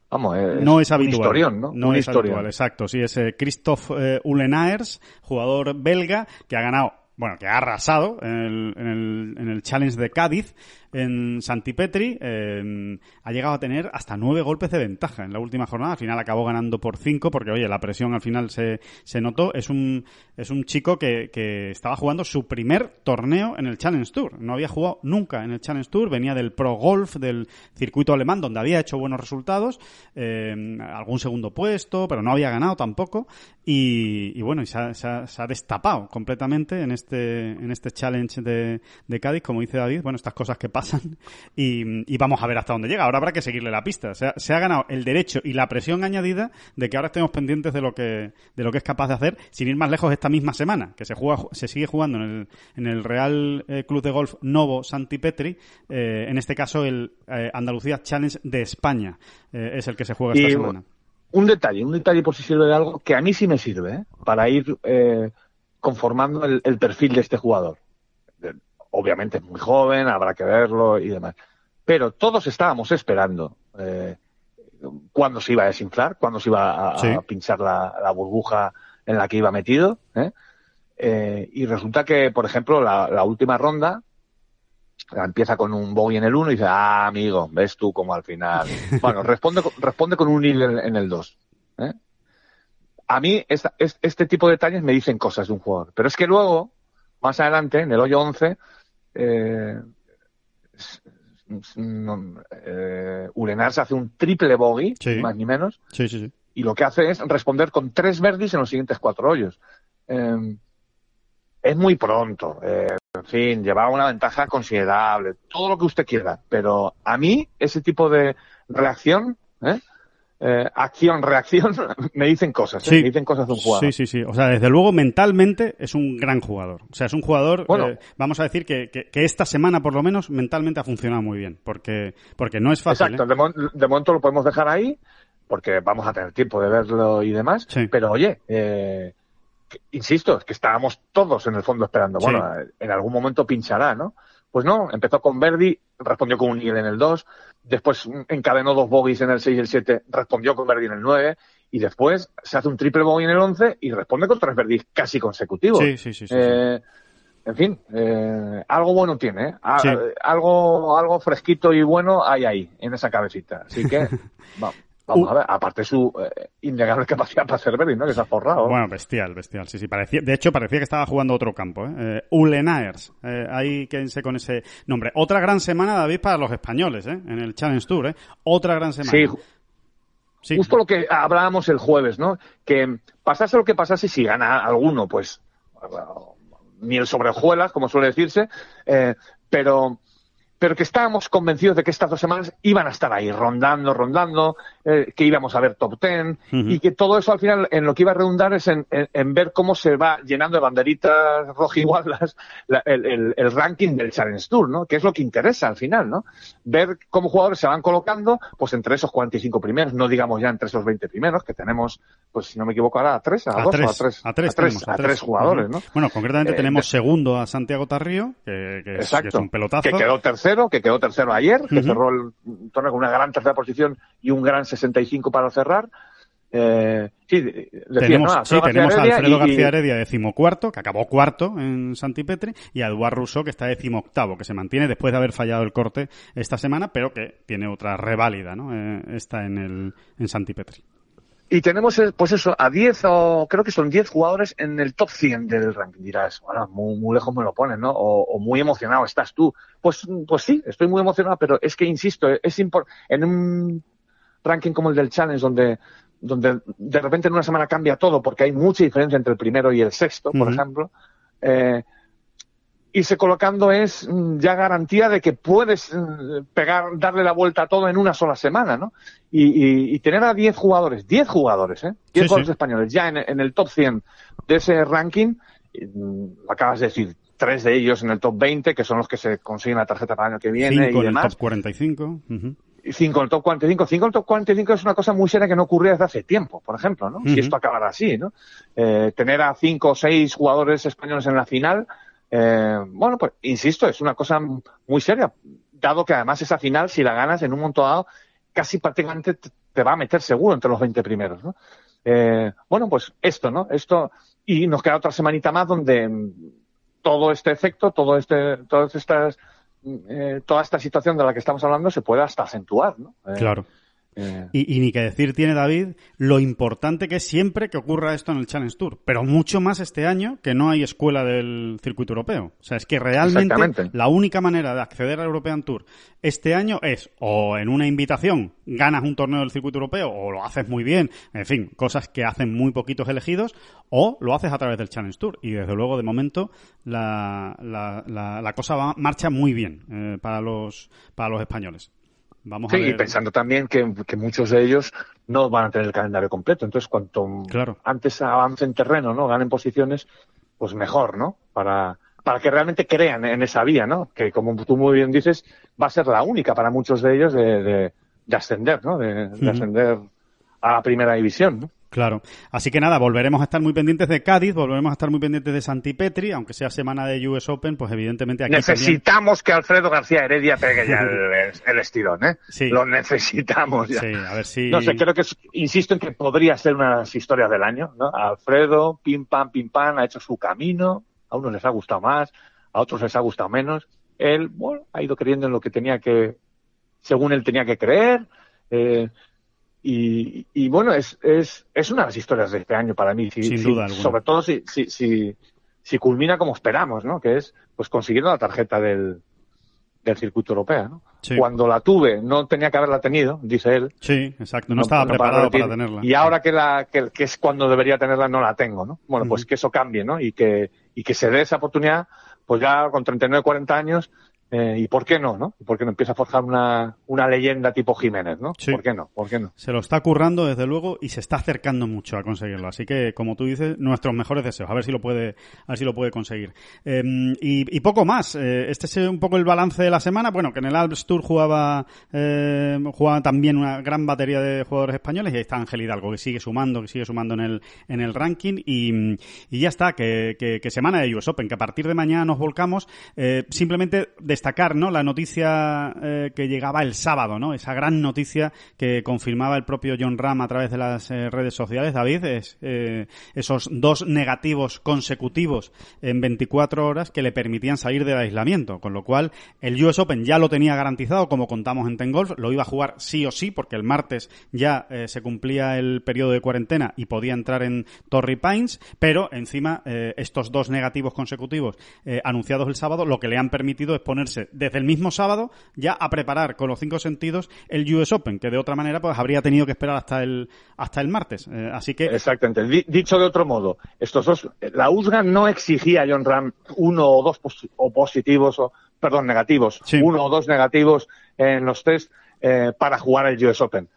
Vamos, es no es habitual. Un historión, ¿no? No un es habitual, exacto. Sí, es eh, Christoph eh, Ulenaers, jugador belga, que ha ganado, bueno, que ha arrasado en el, en el, en el Challenge de Cádiz en Santipetri eh, ha llegado a tener hasta nueve golpes de ventaja en la última jornada. Al final acabó ganando por cinco porque, oye, la presión al final se, se notó. Es un, es un chico que, que estaba jugando su primer torneo en el Challenge Tour. No había jugado nunca en el Challenge Tour. Venía del Pro Golf, del circuito alemán, donde había hecho buenos resultados. Eh, algún segundo puesto, pero no había ganado tampoco. Y, y bueno, y se, ha, se, ha, se, ha, destapado completamente en este, en este challenge de, de Cádiz, como dice David. Bueno, estas cosas que pasan y, y, vamos a ver hasta dónde llega. Ahora habrá que seguirle la pista. Se ha, se ha, ganado el derecho y la presión añadida de que ahora estemos pendientes de lo que, de lo que es capaz de hacer, sin ir más lejos esta misma semana, que se juega, se sigue jugando en el, en el Real eh, Club de Golf Novo Santi Petri, eh, en este caso el eh, Andalucía Challenge de España eh, es el que se juega esta y, semana. Un detalle, un detalle por si sirve de algo, que a mí sí me sirve, para ir eh, conformando el, el perfil de este jugador obviamente es muy joven, habrá que verlo y demás. Pero todos estábamos esperando eh, cuándo se iba a desinflar, cuándo se iba a, sí. a pinchar la, la, burbuja en la que iba metido. ¿eh? Eh, y resulta que, por ejemplo, la, la última ronda empieza con un bogey en el 1 y dice, ah, amigo, ves tú como al final. Bueno, responde, responde con un nil en, en el 2. ¿eh? A mí, esta, este tipo de detalles me dicen cosas de un jugador. Pero es que luego, más adelante, en el hoyo 11, eh, eh, Ulenars hace un triple bogey, sí. más ni menos, sí, sí, y lo que hace es responder con tres verdis en los siguientes cuatro hoyos. Eh, es muy pronto, eh, en fin, lleva una ventaja considerable, todo lo que usted quiera, pero a mí ese tipo de reacción, ¿eh? eh, acción, reacción, me dicen cosas, ¿eh? Sí. me dicen cosas de un jugador. Sí, sí, sí. O sea, desde luego mentalmente es un gran jugador. O sea, es un jugador, Bueno. eh, vamos a decir que, que, que esta semana por lo menos mentalmente ha funcionado muy bien, porque, porque no es fácil. Exacto, ¿eh? de, de momento lo podemos dejar ahí, porque vamos a tener tiempo de verlo y demás, Sí. pero oye, eh, insisto, es que estábamos todos en el fondo esperando, Sí. bueno, en algún momento pinchará, ¿no? Pues no, empezó con Verdi, respondió con un Nigel en el 2, después encadenó dos bogies en el 6 y el 7, respondió con Verdi en el 9, y después se hace un triple bogey en el 11 y responde con tres Verdis casi consecutivos. Sí, sí, sí. sí, sí. Eh, en fin, eh, algo bueno tiene, ¿eh? algo, algo fresquito y bueno hay ahí, en esa cabecita. Así que, vamos. Vamos uh. a ver, aparte su eh, innegable capacidad para ser ¿no? Que se ha forrado. Bueno, bestial, bestial. Sí, sí, parecía, de hecho parecía que estaba jugando otro campo, ¿eh? eh Ulenaers. Eh, ahí quédense con ese nombre. Otra gran semana, David, para los españoles, ¿eh? En el Challenge Tour, ¿eh? Otra gran semana. Sí. sí. Justo lo que hablábamos el jueves, ¿no? Que pasase lo que pasase, si gana alguno, pues ni el sobrejuelas, como suele decirse, eh, pero pero que estábamos convencidos de que estas dos semanas iban a estar ahí, rondando, rondando, eh, que íbamos a ver top ten, y que todo eso al final en lo que iba a redundar es en, ver cómo se va llenando de banderitas rojigualas el, el, ranking del Challenge Tour, ¿no? Que es lo que interesa al final, ¿no? Ver cómo jugadores se van colocando, pues entre esos 45 primeros, no digamos ya entre esos 20 primeros, que tenemos, pues si no me equivoco ahora, a tres, a, dos tres, a tres, a tres, a tres, jugadores, ¿no? Bueno, concretamente eh, tenemos segundo a Santiago Tarrío, que, es, un pelotazo. Que quedó tercero que quedó tercero ayer, que cerró el torneo con una gran tercera posición y un gran 65 para cerrar. Eh, sí, tenemos, a Alfredo García Heredia decimocuarto, que acabó cuarto en Santipetri, y a Eduard Rousseau, que está decimoctavo, que se mantiene después de haber fallado el corte esta semana, pero que tiene otra reválida, ¿no? Eh, está en el en Santipetri. Y tenemos, eh, pues eso, a 10 o creo que son 10 jugadores en el top 100 del ranking. Dirás, bueno, muy, lejos me lo ponen, ¿no? O, muy emocionado estás tú. Pues, pues sí, estoy muy emocionado, pero es que, insisto, es en un ranking como el del Challenge, donde, donde de repente en una semana cambia todo, porque hay mucha diferencia entre el primero y el sexto, por ejemplo, eh, irse colocando es mm, ya garantía de que puedes mm, pegar, darle la vuelta a todo en una sola semana, ¿no? Y, tener a 10 jugadores, 10 jugadores, ¿eh? 10 jugadores españoles ya en, el top 100 de ese ranking, mm, acabas de decir, tres de ellos en el top 20, que son los que se consiguen la tarjeta para el año que viene cinco y demás. en el top 45. Cinco en el top 45. Cinco en el top 45 es una cosa muy seria que no ocurría desde hace tiempo, por ejemplo, ¿no? Si esto acabara así, ¿no? Eh, tener a cinco o seis jugadores españoles en la final, eh, bueno, pues insisto, es una cosa muy seria, dado que además esa final, si la ganas en un momento dado, casi prácticamente te va a meter seguro entre los 20 primeros, ¿no? Eh, bueno, pues esto, ¿no? Esto, y nos queda otra semanita más donde todo este efecto, todo este, todas estas, eh, toda esta situación de la que estamos hablando se puede hasta acentuar, ¿no? claro. Eh. Y, ni que decir tiene David lo importante que es siempre que ocurra esto en el Challenge Tour, pero mucho más este año que no hay escuela del circuito europeo. O sea, es que realmente la única manera de acceder al European Tour este año es o en una invitación ganas un torneo del circuito europeo o lo haces muy bien, en fin, cosas que hacen muy poquitos elegidos, o lo haces a través del Challenge Tour. Y desde luego, de momento, la, la, cosa va, marcha muy bien eh, para, los, para los españoles sí, y pensando también que, muchos de ellos no van a tener el calendario completo. Entonces, cuanto antes avancen terreno, ¿no? Ganen posiciones, pues mejor, ¿no? Para, para que realmente crean en esa vía, ¿no? Que como tú muy bien dices, va a ser la única para muchos de ellos de, de, ascender, ¿no? De, de ascender a la primera división, ¿no? Claro. Así que nada, volveremos a estar muy pendientes de Cádiz, volveremos a estar muy pendientes de Santipetri, aunque sea semana de US Open, pues evidentemente aquí Necesitamos que Alfredo García Heredia pegue ya el, estirón, ¿eh? Sí. Lo necesitamos ya. Sí, a ver si... No sé, creo que, insisto en que podría ser una de las historias del año, ¿no? Alfredo, pim pam, pim pam, ha hecho su camino, a unos les ha gustado más, a otros les ha gustado menos. Él, bueno, ha ido creyendo en lo que tenía que, según él tenía que creer, eh, y, y, bueno, es, es, es una de las historias de este año para mí. Sin duda Sobre todo si, si, si, si, culmina como esperamos, ¿no? Que es pues consiguiendo la tarjeta del, del circuito europeo, ¿no? Cuando la tuve, no tenía que haberla tenido, dice él. Sí, exacto, no, estaba preparado para, tenerla. Y ahora que, la, que, que, es cuando debería tenerla, no la tengo, ¿no? Bueno, pues que eso cambie, ¿no? Y que, y que se dé esa oportunidad, pues ya con 39, 40 años, eh, ¿Y por qué no, no? ¿Por qué no empieza a forjar una, una leyenda tipo Jiménez, no? ¿Por qué no? ¿Por qué no? Se lo está currando desde luego y se está acercando mucho a conseguirlo. Así que, como tú dices, nuestros mejores deseos. A ver si lo puede, a ver si lo puede conseguir. Em, y, poco más. Eh, este es un poco el balance de la semana. Bueno, que en el Alps Tour jugaba, eh, jugaba también una gran batería de jugadores españoles y ahí está Ángel Hidalgo que sigue sumando, que sigue sumando en el, en el ranking y, y ya está, que, que, semana de US Open, que a partir de mañana nos volcamos. Eh, simplemente de destacar, ¿no? La noticia eh, que llegaba el sábado, ¿no? Esa gran noticia que confirmaba el propio John Ram a través de las eh, redes sociales, David, es esos dos negativos consecutivos en 24 horas que le permitían salir del aislamiento, con lo cual el US Open ya lo tenía garantizado, como contamos en Ten Golf, lo iba a jugar sí o sí, porque el martes ya se cumplía el periodo de cuarentena y podía entrar en Torrey Pines, pero encima estos dos negativos consecutivos anunciados el sábado, lo que le han permitido es ponerse desde el mismo sábado ya a preparar con los cinco sentidos el US Open, que de otra manera pues habría tenido que esperar hasta el hasta el martes. Eh, así que exactamente. dicho de otro modo, estos dos, la USGA no exigía a John Ram uno o dos o positivos o perdón negativos, uno o dos negativos en los test eh, para jugar el US Open.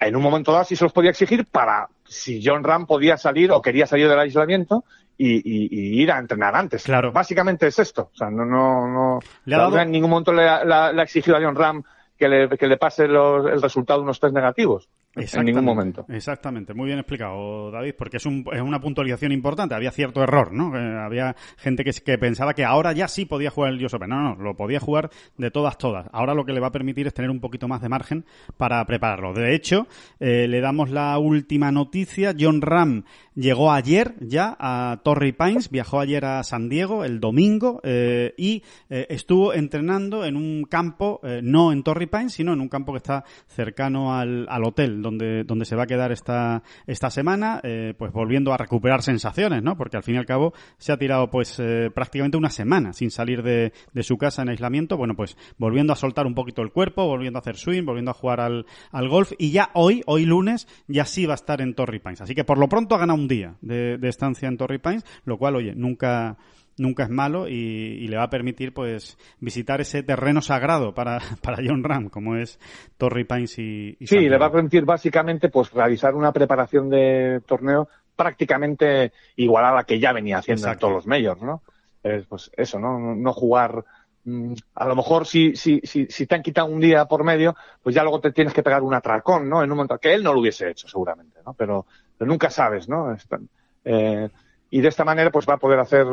En un momento dado sí se los podía exigir para si John Ram podía salir o quería salir del aislamiento y, ir a entrenar antes. Claro. Básicamente es esto. O sea, no, no, no. ¿Le En ningún momento le, ha exigido a John Ram que le, que le pase el resultado de unos test negativos. En ningún momento. Exactamente, muy bien explicado, David, porque es, un, es una puntualización importante. Había cierto error, ¿no? había gente que, que, pensaba que ahora ya sí podía jugar el US Open. No, no, lo podía jugar de todas, todas. Ahora lo que le va a permitir es tener un poquito más de margen para prepararlo. De hecho, eh, le damos la última noticia. John Ram llegó ayer ya a Torrey Pines, viajó ayer a San Diego el domingo eh, y eh, estuvo entrenando en un campo, no en Torrey Pines, sino en un campo que está cercano al, al hotel donde, donde se va a quedar esta, esta semana, eh, pues volviendo a recuperar sensaciones, ¿no? Porque al fin y al cabo se ha tirado pues eh, prácticamente una semana sin salir de, de, su casa en aislamiento, bueno, pues volviendo a soltar un poquito el cuerpo, volviendo a hacer swing, volviendo a jugar al, al golf y ya hoy, hoy lunes, ya sí va a estar en Torrey Pines. Así que por lo pronto ha ganado un día de, de estancia en Torrey Pines, lo cual, oye, nunca nunca es malo y, le va a permitir pues visitar ese terreno sagrado para, para John Ram como es Torrey Pines y, sí le va a permitir básicamente pues realizar una preparación de torneo prácticamente igual a la que ya venía haciendo en todos los medios no pues eso no no jugar mm, a lo mejor si, si, si, si, te han quitado un día por medio, pues ya luego te tienes que pegar un atracón, ¿no? En un momento que él no lo hubiese hecho, seguramente, ¿no? Pero, nunca sabes, ¿no? Eh, y de esta manera, pues va a poder hacer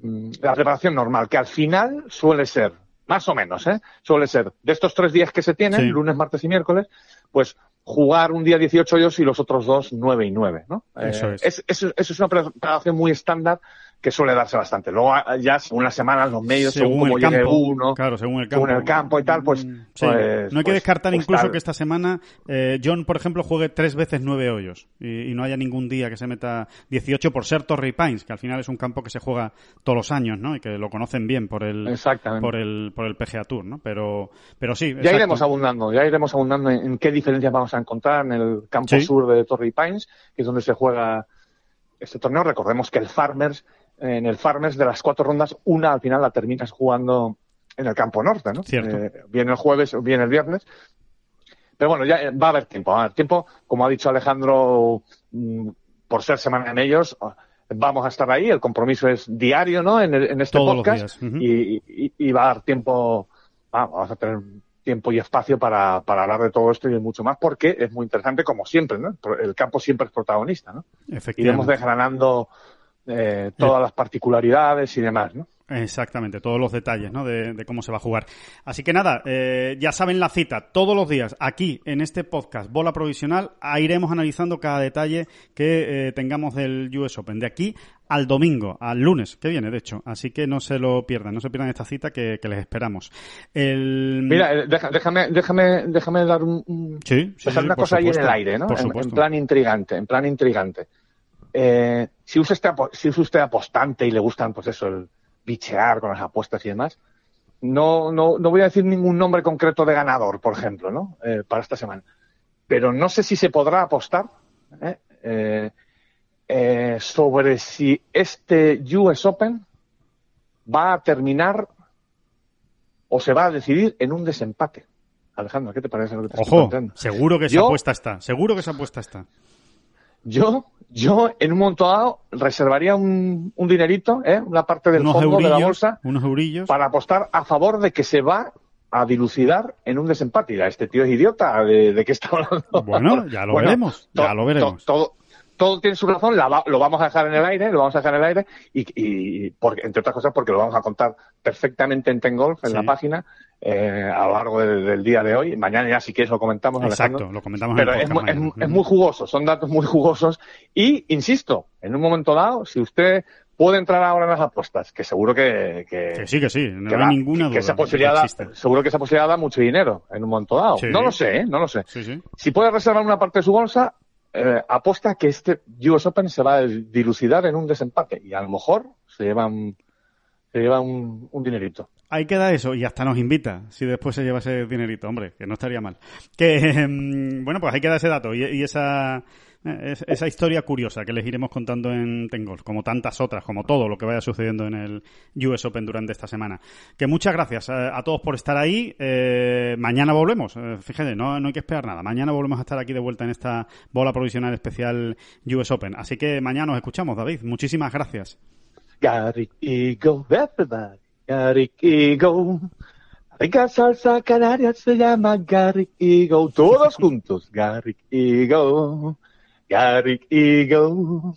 Mm, la preparación normal, que al final suele ser, más o menos, ¿eh? suele ser de estos tres días que se tienen, lunes, martes y miércoles, pues jugar un día 18 hoyos y los otros dos 9 y 9, ¿no? Eso, eh, es. eso es una preparación muy estándar que suele darse bastante. Luego ah, ya según las semanas, los medios, según, el campo, uno, claro, según el campo, el campo y tal, pues, mm, pues no hay que pues, descartar pues incluso que esta semana eh, John, por ejemplo, juegue tres veces nueve hoyos y, no haya ningún día que se meta 18 por ser Torrey Pines, que al final es un campo que se juega todos los años, ¿no? Y que lo conocen bien por el por el por el PGA Tour, ¿no? Pero pero sí, ya iremos abundando, ya iremos abundando en, qué diferencias vamos a encontrar en el campo sur de Torrey Pines, que es donde se juega este torneo. Recordemos que el Farmers en el Farmers de las cuatro rondas, una al final la terminas jugando en el campo norte, ¿no? Eh, viene el jueves o viene el viernes. Pero bueno, ya va a haber tiempo, va a haber tiempo. Como ha dicho Alejandro, mm, por ser semana en ellos, vamos a estar ahí. El compromiso es diario, ¿no? En, este podcast. y, va a dar tiempo, vamos a tener tiempo y espacio para, para hablar de todo esto y de mucho más, porque es muy interesante, como siempre, ¿no? El campo siempre es protagonista, ¿no? Iremos desgranando eh, todas las particularidades y demás, ¿no? Exactamente, todos los detalles ¿no? de, cómo se va a jugar. Así que nada, eh, ya saben la cita, todos los días aquí en este podcast Bola Provisional iremos analizando cada detalle que eh, tengamos del US Open. De aquí al domingo, al lunes, que viene, de hecho. Así que no se lo pierdan, no se pierdan esta cita que, les esperamos. El... Mira, déjame, déjame, déjame dar un, sí, una cosa ahí en el aire, ¿no? en, plan intrigante, en plan intrigante. Eh, si, usa este, si usa usted apostante y le gustan, pues eso, el bichear con las apuestas y demás, no, no, no voy a decir ningún nombre concreto de ganador, por ejemplo, ¿no? Eh, para esta semana. Pero no sé si se podrá apostar ¿eh? sobre si este US Open va a terminar o se va a decidir en un desempate. Alejandro, ¿qué te parece lo que te Ojo, seguro que esa apuesta está, seguro que esa apuesta está. Yo, yo en un momento dado reservaría un, un dinerito, ¿eh? una parte del fondo de la bolsa, unos eurillos. para apostar a favor de que se va a dilucidar en un desempate. este tío es idiota, ¿de, de qué está hablando? Bueno, ya lo veremos, ya lo veremos. todo, todo tiene su razón, lo vamos a dejar en el aire, lo vamos a dejar en el aire, y, porque, entre otras cosas porque lo vamos a contar perfectamente en Tengolf, en la página, eh, a lo largo del, día de hoy. Mañana ya si quieres lo comentamos. Exacto, lo comentamos Pero es, es, muy jugoso, son datos muy jugosos. Y, insisto, en un momento dado, si usted puede entrar ahora en las apuestas, que seguro que... Que, sí, que sí, no hay ninguna duda. Que esa posibilidad seguro que esa posibilidad da mucho dinero en un momento dado. No lo sé, ¿eh? No lo sé. Si puede reservar una parte de su bolsa, eh, apuesta que este US Open se va a dilucidar en un desempate y a lo mejor se lleva se lleva un, un dinerito. Ahí queda eso y hasta nos invita si después se lleva ese dinerito, hombre, que no estaría mal. Que em, bueno, pues ahí queda ese dato y, esa eh, esa historia curiosa que les iremos contando en Tengol, como tantas otras, como todo lo que vaya sucediendo en el US Open durante esta semana. Que muchas gracias a, todos por estar ahí. Eh, mañana volvemos, eh, fíjense, no, no hay que esperar nada. Mañana volvemos a estar aquí de vuelta en esta bola provisional especial US Open. Así que mañana nos escuchamos, David. Muchísimas gracias. Garrick Eagle. Rica salsa canaria se llama Eagle. Todos juntos. Eagle. Garrick Eagle.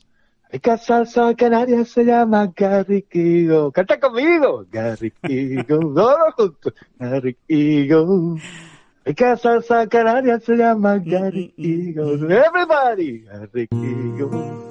Rica salsa canaria se llama Garrick Eagle. Canta conmigo. Garrick Eagle. Todos juntos. Garrick Eagle. Rica salsa canaria se llama Garrick Eagle. Everybody. Garrick Eagle